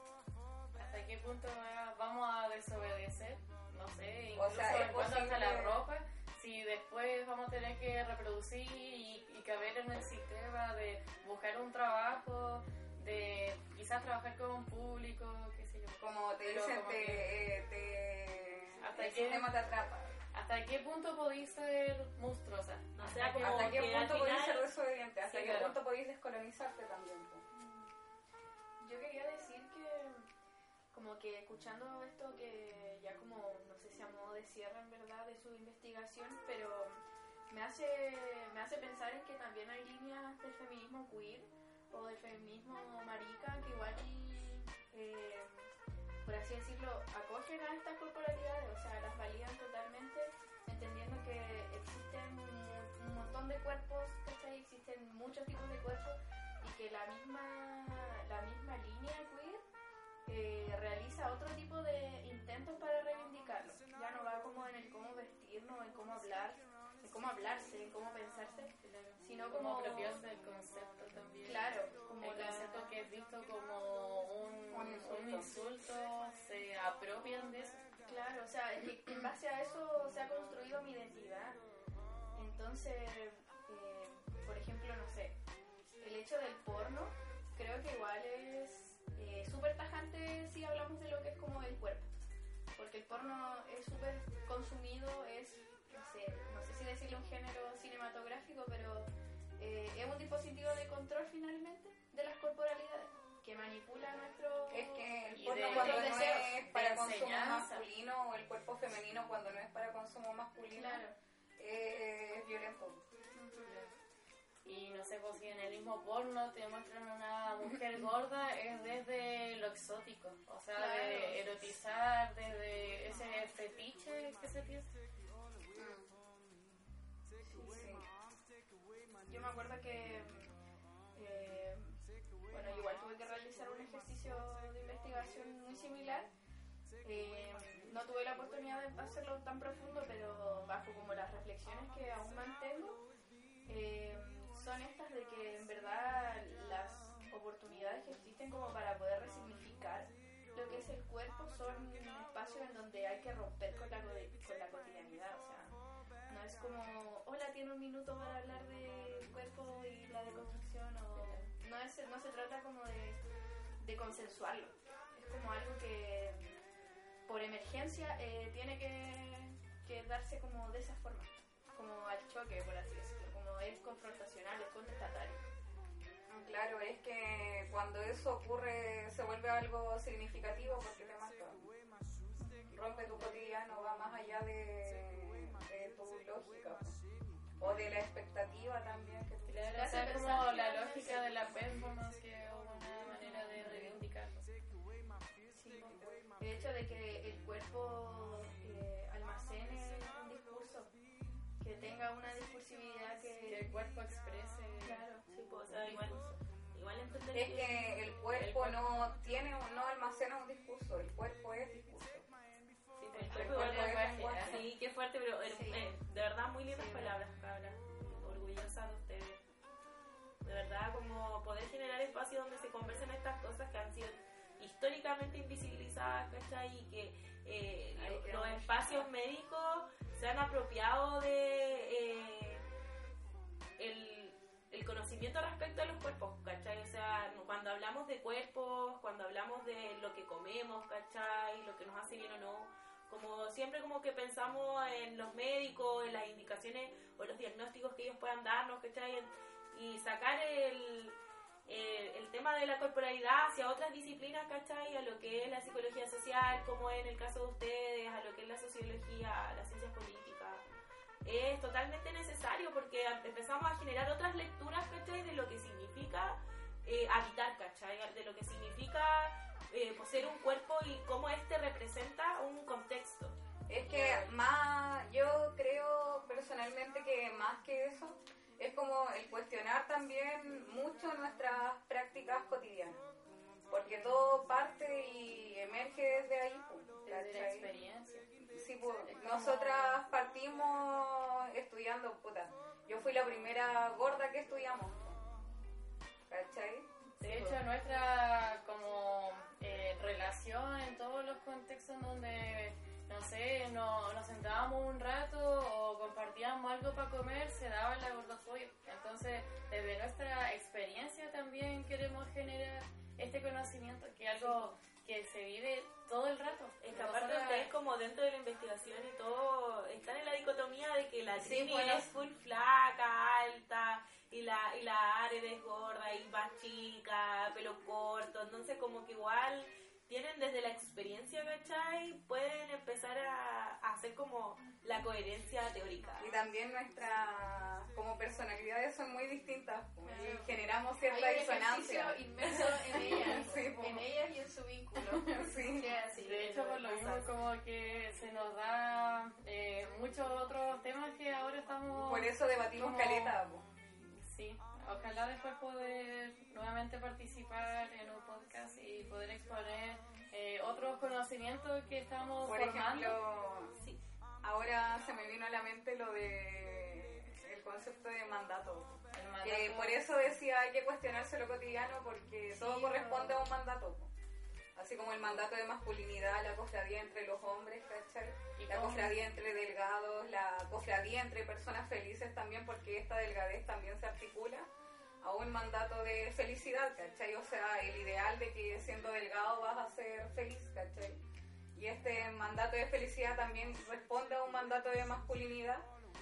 ¿Hasta qué punto va- vamos a desobedecer? No sé, O incluso sea, en cuanto hasta la ropa, si después vamos a tener que reproducir y, y caber en el sistema de buscar un trabajo, de quizás trabajar con un público, qué sé yo. Como te Pero dicen, como te, que- eh, te- Hasta el sistema te atrapa. ¿Hasta qué punto podéis ser monstruosa? O sea, ¿Hasta qué- como ¿Hasta qué que al punto podéis final- ser desobediente? ¿Hasta Sí, qué claro. punto podéis descolonizarte también? po? Yo quería decir que, como que escuchando esto, que ya como, no sé si a modo de cierre en verdad de su investigación, pero me hace, me hace pensar en que también hay líneas del feminismo queer o del feminismo marica que igual, eh, por así decirlo, acogen a estas corporalidades, o sea, las validan totalmente, entendiendo que existen un, un montón de cuerpos, ¿cachai? Existen muchos tipos de cuerpos y que la misma, la misma línea queer eh, realiza otro tipo de intentos para reivindicarlo. Ya no va como en el cómo vestirnos, en cómo hablar, en cómo hablarse, en cómo pensarse, sino como como apropiarse del concepto también. Claro, como el la- concepto que es visto como un, Un un insulto. insulto. se apropian de eso. Claro, o sea, en base a eso se ha construido mi identidad. Entonces, eh, por ejemplo, no sé, el hecho del porno creo que igual es eh, súper tajante si hablamos de lo que es como el cuerpo. Porque el porno es súper consumido, es, no sé, no sé si decirle un género cinematográfico, pero eh, es un dispositivo de control finalmente de las corporalidades, que manipula nuestro... Es que el Y porno de- cuando no deseos, es para consumo masculino o el cuerpo femenino cuando no es para consumo masculino Claro. eh, es violento. Y no sé, pues si en el mismo porno te muestran una mujer gorda, es desde lo exótico. O sea, Claro. de erotizar, desde ese fetiche que se tiene. Sí. Yo me acuerdo que, un ejercicio de investigación muy similar. Eh, no tuve la oportunidad de hacerlo tan profundo, pero bajo como las reflexiones que aún mantengo, eh, son estas de que en verdad las oportunidades que existen como para poder resignificar lo que es el cuerpo son espacios en donde hay que romper con la, co- con la cotidianidad, o sea, no es como, hola, tiene un minuto para hablar del cuerpo y la deconstrucción, o no, es, no se trata como de, de consensuarlo, es como algo que por emergencia eh, tiene que, que darse como de esa forma, como al choque, por así decirlo, como es confrontacional, es contestatario. Claro, es que cuando eso ocurre se vuelve algo significativo porque te marca. Rompe tu cotidiano, va más allá de, de tu lógica o de la expectativa también que tú Claro, o sea, como la lógica de la performance, que hecho de que el cuerpo eh, almacene un discurso, que tenga una discursividad Que que... el cuerpo exprese. Claro, Sí, pues, igual, igual entender Es que el cuerpo El cuerpo. no tiene no almacena un discurso, el cuerpo es discurso. Sí, pues, el El cuerpo cuerpo igual es lenguaje. Fuerte, pero eh, Sí. eh, de verdad muy lindas Sí, palabras, cabras. Orgullosa de ustedes. De verdad, como poder generar espacios donde se conversen estas cosas que han sido históricamente invisibilizadas, ¿cachai? Y que eh, los espacios médicos se han apropiado de eh, el, el conocimiento respecto a los cuerpos, ¿cachai? O sea, cuando hablamos de cuerpos, cuando hablamos de lo que comemos, ¿cachai? Lo que nos hace bien o no, como siempre como que pensamos en los médicos, en las indicaciones o los diagnósticos que ellos puedan darnos, ¿cachai? Y sacar el, el, el tema de la corporalidad hacia otras disciplinas, ¿cachai? A lo que es la psicología social, como en el caso de ustedes, a lo que es la sociología, las ciencias políticas. Es totalmente necesario porque empezamos a generar otras lecturas, ¿cachai? De lo que significa eh, habitar, ¿cachai? De lo que significa eh, poseer un cuerpo y cómo este representa un contexto. Es que más, yo creo personalmente que más que eso, es como el cuestionar también mucho nuestras prácticas cotidianas. Porque todo parte y emerge desde ahí. Desde la experiencia. Sí, pues, nosotras partimos estudiando, puta. Yo fui la primera gorda que estudiamos. ¿Cachai? De hecho, nuestra como eh, relación en todos los contextos donde, no sé, no- nos sentábamos un rato o compartíamos algo para comer, se daba la gordofobia. Entonces, desde nuestra experiencia también queremos generar este conocimiento, que es algo que se vive todo el rato. Es que aparte Nosotras- ustedes como dentro de la investigación y todo, están en la dicotomía de que la Sí, Trini bueno. es full flaca, alta, y la, y la Ares es gorda y más chica, pelo corto, entonces como que igual tienen desde la experiencia, ¿cachai? Pueden empezar a, a hacer como la coherencia teórica. Y también nuestras como personalidades son muy distintas pues, y Claro. generamos Hay cierta un disonancia. inmenso en ellas, Sí, po. en ellas y en su vínculo. Sí. Sí, así, De hecho, por lo mismo, como que se nos da eh, muchos otros temas que ahora estamos... Por eso debatimos como- caleta. pues. Sí, ojalá después poder nuevamente participar en un podcast y poder exponer eh, otros conocimientos que estamos Por formando. ejemplo, sí, ahora se me vino a la mente lo de el concepto de mandato. El mandato- Que por eso decía hay que cuestionarse lo cotidiano porque todo corresponde a un mandato. Así como el mandato de masculinidad, la cofradía entre los hombres, ¿cachai? Y La cofradía entre delgados, la cofradía entre personas felices también, porque esta delgadez también se articula a un mandato de felicidad, ¿cachai? O sea, el ideal de que siendo delgado vas a ser feliz, ¿cachai? Y este mandato de felicidad también responde a un mandato de masculinidad,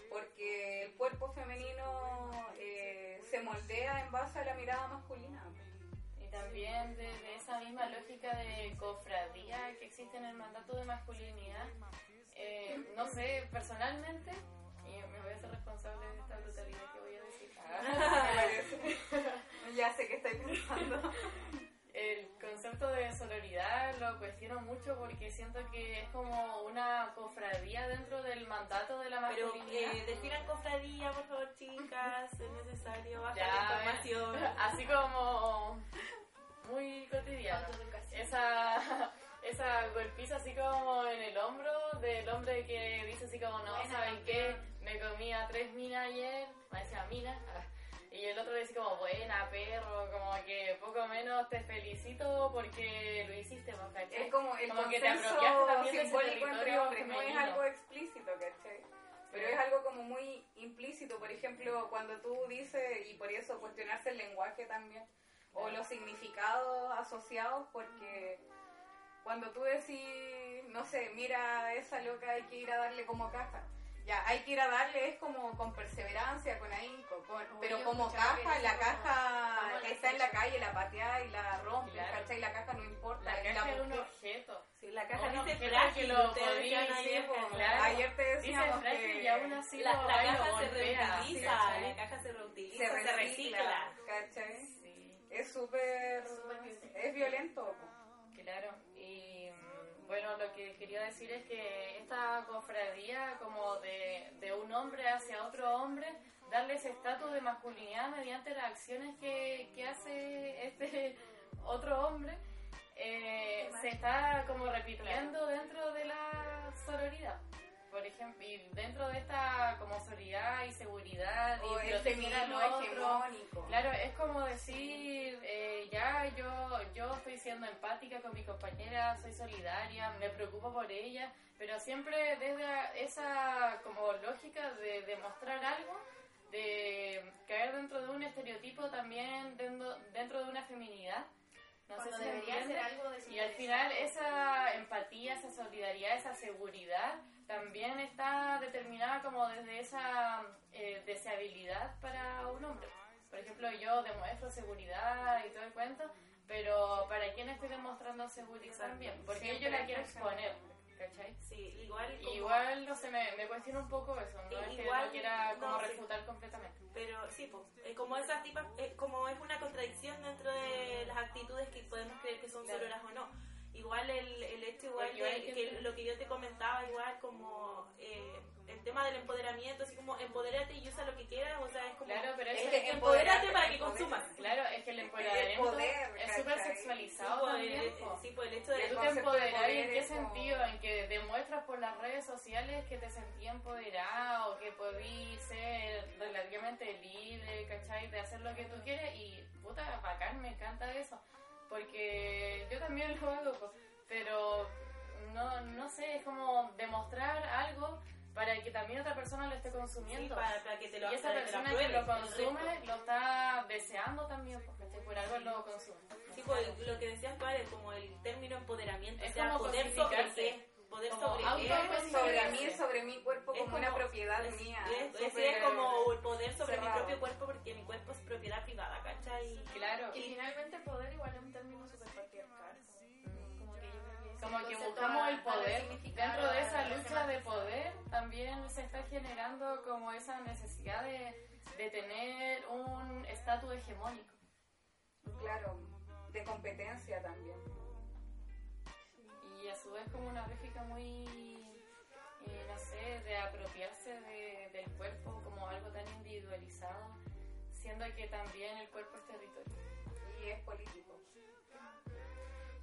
porque el cuerpo femenino eh, se moldea en base a la mirada masculina. También desde esa misma lógica de cofradía que existe en el mandato de masculinidad, eh, no sé, personalmente, y me voy a hacer responsable de esta brutalidad que voy a decir. ya sé que estoy pensando. El concepto de sororidad lo cuestiono mucho porque siento que es como una cofradía dentro del mandato de la Pero masculinidad. eh, definan cofradía, por favor, chicas. Es necesario bajar Ya, la información. Así como muy cotidiano. Esa, esa golpiza así como en el hombro del hombre que dice así como, no, Buena, ¿saben qué? Me comía tres minas ayer, me decía mina, y el otro le dice como, buena perro, como que poco menos te felicito porque lo hiciste, ¿no? ¿cachai? Es como el Como que te apropiaste también simbólico entre hombres, no es algo explícito, ¿cachai? Pero Sí. es algo como muy implícito, por ejemplo, cuando tú dices, y por eso cuestionarse el lenguaje también, o los significados asociados, porque cuando tú decís, no sé, mira esa loca, hay que ir a darle como caja. Ya, hay que ir a darle, es como con perseverancia, con ahínco, con- pero como que caja, dice la caja como que la está en la calle, la patea y la rompe, Claro. ¿cachai? La caja no importa. La caja es un objeto. Sí, la caja No, dice que frágil, lo ustedes podía ayer, claro. Ayer te Dice decíamos frágil que y aún así La, lo, la lo caja se reutiliza, la caja se reutiliza, se recicla. ¿cachai? Es súper... Es violento. Claro, y mm, bueno, lo que quería decir es que esta cofradía como de, de un hombre hacia otro hombre, darle ese estatus de masculinidad mediante las acciones que, que hace este otro hombre, eh, se está como repitiendo dentro de la sororidad. Por ejemplo, y dentro de esta como sororidad y seguridad O y el feminismo otro, hegemónico. Claro, es como decir, eh, ya yo, yo estoy siendo empática con mi compañera, soy solidaria, me preocupo por ella, pero siempre desde esa como lógica de demostrar algo, de caer dentro de un estereotipo también dentro, dentro de una feminidad. No si me debería ser algo Y al final esa empatía, esa solidaridad, esa seguridad también está determinada como desde esa eh, deseabilidad para un hombre. Por ejemplo, yo demuestro seguridad y todo el cuento, pero ¿para quién estoy demostrando seguridad también? Porque yo la quiero exponer, ¿cachai? Sí, igual como- Igual, no sé, me, me cuestiona un poco eso, no es que lo quiera como no, sí. refutar completamente. Pero sí, pues, es como esas tipas, es como es una contradicción dentro de las actitudes que podemos creer que son Claro. o no. Igual el, el hecho, igual de- que lo que yo te comentaba, igual como eh, el tema del empoderamiento, así como empodérate y usa lo que quieras, o sea, es como Claro, pero Es eso- que empodérate para que consumas. Claro, es que el empoderamiento poder, es súper. Sí, sexualizado pues, también. el, po. sí, pues, el hecho de ¿Tú te y en qué es como- sentido? En que demuestras por las redes sociales que te sentías empoderada o que podías ser relativamente libre, ¿cachai? De hacer lo que tú quieres y puta, bacán, me encanta eso. Porque yo también lo hago, pero no, no sé, es como demostrar algo para que también otra persona lo esté Sí, consumiendo. para, para que te lo y esa persona que lo consume lo está deseando también, porque por algo lo consume. Sí, pues, lo que decías Ale, como el término empoderamiento, Es o sea, como poder sobre poder Como sobre Sobre mí, sobre mi cuerpo Es como, una propiedad es, mía. es- es- es como el poder sobre mi propio cuerpo porque mi cuerpo es propiedad privada, ¿cachai? Claro. Y finalmente poder igual es un término súper patriarcal. Como que yo creo que ese Como que buscamos el poder. Dentro de esa lucha de poder también se está generando como esa necesidad de, de tener un estatus hegemónico. Claro, de competencia también. A su vez como una lógica muy, eh, no sé, de apropiarse de- del cuerpo como algo tan individualizado, siendo que también el cuerpo es territorio. Y es político.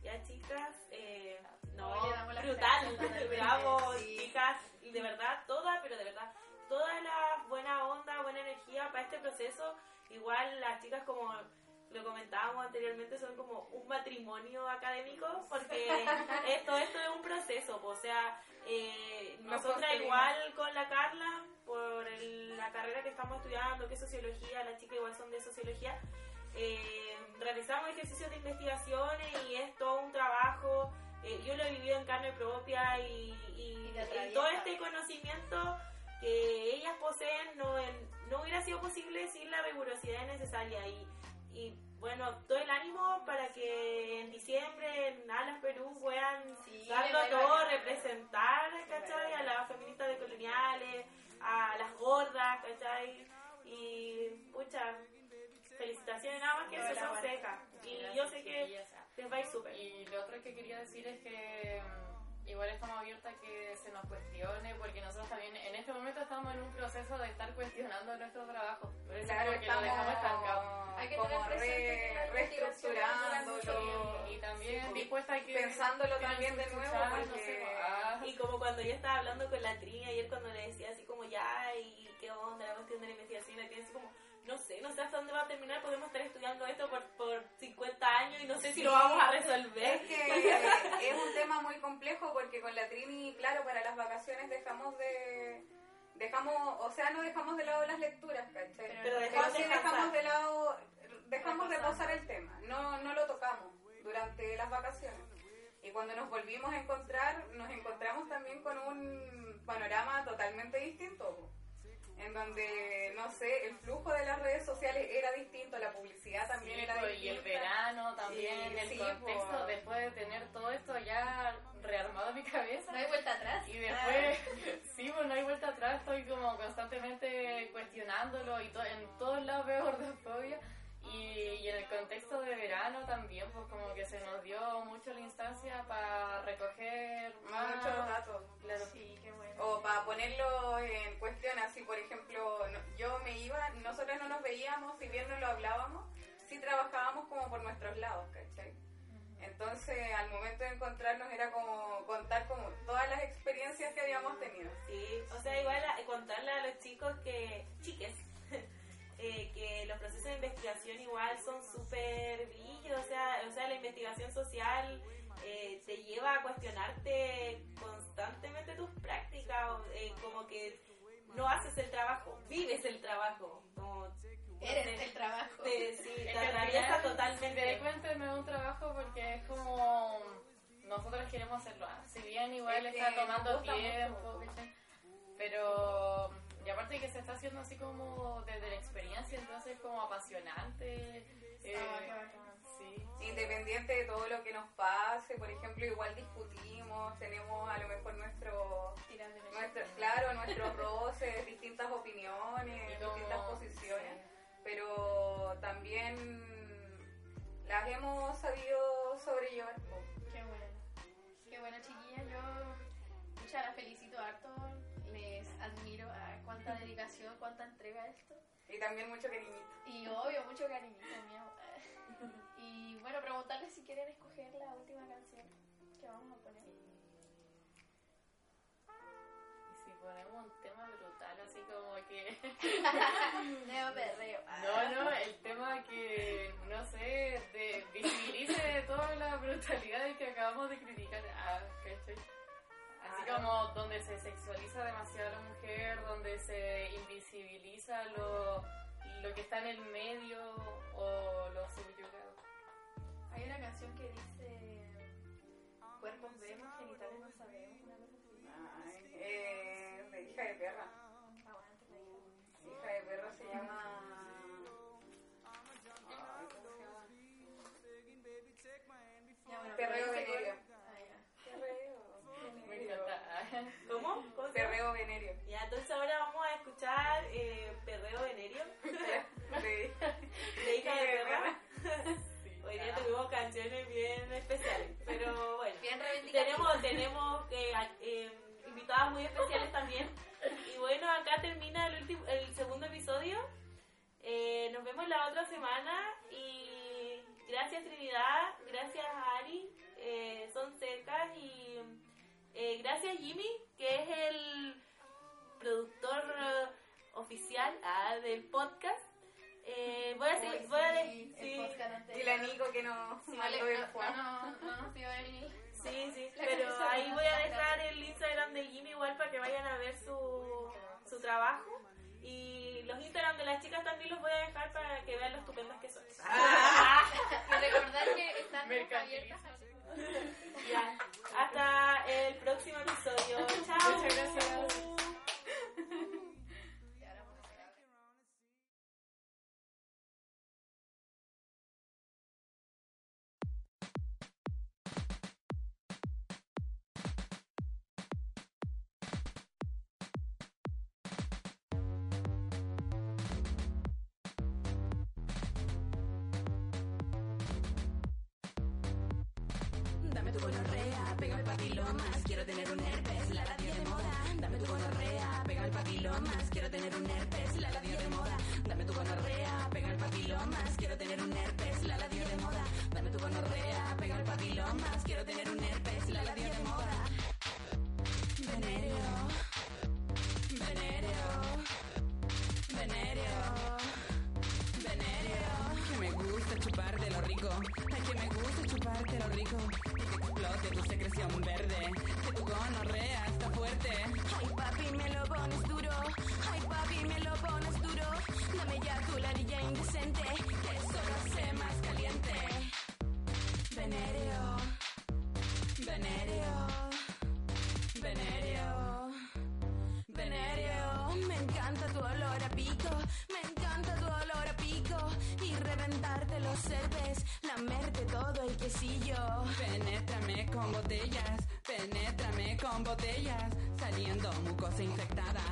Ya, chicas, eh, no, las brutal, gracias. bravo, Sí. chicas, de verdad, toda, pero de verdad, toda la buena onda, buena energía para este proceso. Igual las chicas, como lo comentábamos anteriormente, son como un matrimonio académico, porque esto, esto es un proceso, o sea, eh, Nos nosotras igual con la Carla, por el- la carrera que estamos estudiando, que es sociología, las chicas igual son de sociología, eh, realizamos ejercicios de investigaciones y es todo un trabajo. eh, yo lo he vivido en carne propia y, y- Y todo este conocimiento que ellas poseen no, no hubiera sido posible sin la rigurosidad necesaria. Y, y bueno, todo el ánimo para que en diciembre en Alas Perú puedan Sí, darlo todo, representar, ¿cachai? A las feministas de coloniales, a las gordas, ¿cachai? Y, pucha, felicitaciones, nada más que eso son secas. Y yo sé que les va a ir súper. Y lo otro que quería decir es que mm, igual estamos abiertas a que se nos cuestione, porque nosotros también en este momento estamos en un proceso de estar cuestionando nuestro trabajo. Por eso Claro, que lo dejamos estancado. Hay que como la re, reestructurándolo. Y también Sí, dispuesta a que... pensándolo que también de nuevo, no sé, ah, Y como cuando yo estaba hablando con la Trini ayer cuando le decía así como ya y qué onda la cuestión de la investigación, y así como, no sé, no sé hasta dónde va a terminar, podemos estar estudiando esto por, por 50 años y no sé si lo Sí. vamos a resolver. Es que es un tema muy complejo porque con la Trini, claro, para las vacaciones dejamos de... Dejamos, o sea, no dejamos de lado las lecturas, ¿cachai? Pero Pero Pero dejamos sí de dejamos de lado, dejamos el tema, no, no lo tocamos durante las vacaciones. Y cuando nos volvimos a encontrar, nos encontramos también con un panorama totalmente distinto. En donde, no sé, el flujo de las redes sociales era distinto, la publicidad también Sí, era pues, distinta. y el verano también, Y- el sí, contexto, pues. después de tener todo esto ya rearmado en mi cabeza. No hay vuelta atrás. Y después, sí, pues no hay vuelta atrás, estoy como constantemente cuestionándolo y to- en todos lados veo gordofobia. Y, y en el contexto de verano también, pues como que se nos dio mucho la instancia para recoger más... Muchos datos. Claro. Sí, qué bueno. O para ponerlo en cuestión, así por ejemplo, no- yo me iba, nosotros no nos veíamos, si bien no lo hablábamos, sí trabajábamos como por nuestros lados, ¿cachai? Entonces, al momento de encontrarnos era como contar como todas las experiencias que habíamos tenido. Sí, o sea, igual a- contarle a los chicos que, chiques, eh, que los procesos de investigación igual son súper brígidos, o sea, o sea, la investigación social eh, te lleva a cuestionarte constantemente tus prácticas, eh, como que no haces el trabajo, vives el trabajo, como Eres el trabajo. te, sí, te atraviesa totalmente. Te cuenta, no es un trabajo porque es como. Nosotros queremos hacerlo. ah, Si bien igual está tomando tiempo, pero. Y aparte que se está haciendo así como desde la experiencia, entonces es como apasionante. eh, Ah, sí. Independiente de todo lo que nos pase, por ejemplo, igual discutimos, tenemos a lo mejor nuestro, nuestro claro, nuestros roces, distintas opiniones, como- distintas posiciones. pero también las hemos sabido sobrellevar. Qué bueno. Qué bueno, chiquilla. Yo muchas las felicito harto. Les admiro a cuánta dedicación, cuánta entrega esto. Y también mucho cariñito. Y obvio, mucho cariñito mío. Y bueno, preguntarles si quieren escoger la última canción que vamos a poner. Y si ponemos un tema brutal, así como que. Neo perreo. No, no, el tema que, no sé, de, visibilice toda la brutalidad que acabamos de criticar. Ah, ¿cachai? Así Ah, como donde se sexualiza demasiado a la mujer, donde se invisibiliza lo, lo que está en el medio o lo subyugado. Hay una canción que dice Cuerpos vemos, genitales no sabemos, una cosa así. Ay, eh, de hija de perra. Hija. Hija de perra se llama. Escuchar eh, Perreo Venerio De- Hija de Perra. Sí. Hoy día tuvimos canciones bien especiales, pero bueno. Bien. Tenemos, tenemos eh, eh, invitadas muy especiales también. Y bueno, acá termina el, último, el segundo episodio. Eh, nos vemos la otra semana y gracias Trinidad, gracias Ari, eh, son cercas y eh, gracias Jimmy, que es el productor eh, oficial ah, del podcast. Eh, voy a seguir, voy a de- sí, el sí. Nico que nos Sí, vale, el no, no, no, no, sí. Sí, sí, La pero ahí no voy a dejar el Instagram del Jimmy igual para que vayan a ver su, su trabajo. Y los Instagram de las chicas también los voy a dejar para que vean lo estupendas que son. Y recordar que están abiertas. Me encanta tu olor a pico, me encanta tu olor a pico. Y reventarte los cerves, lamerte todo el quesillo. Penétrame con botellas, penétrame con botellas, saliendo mucosa infectada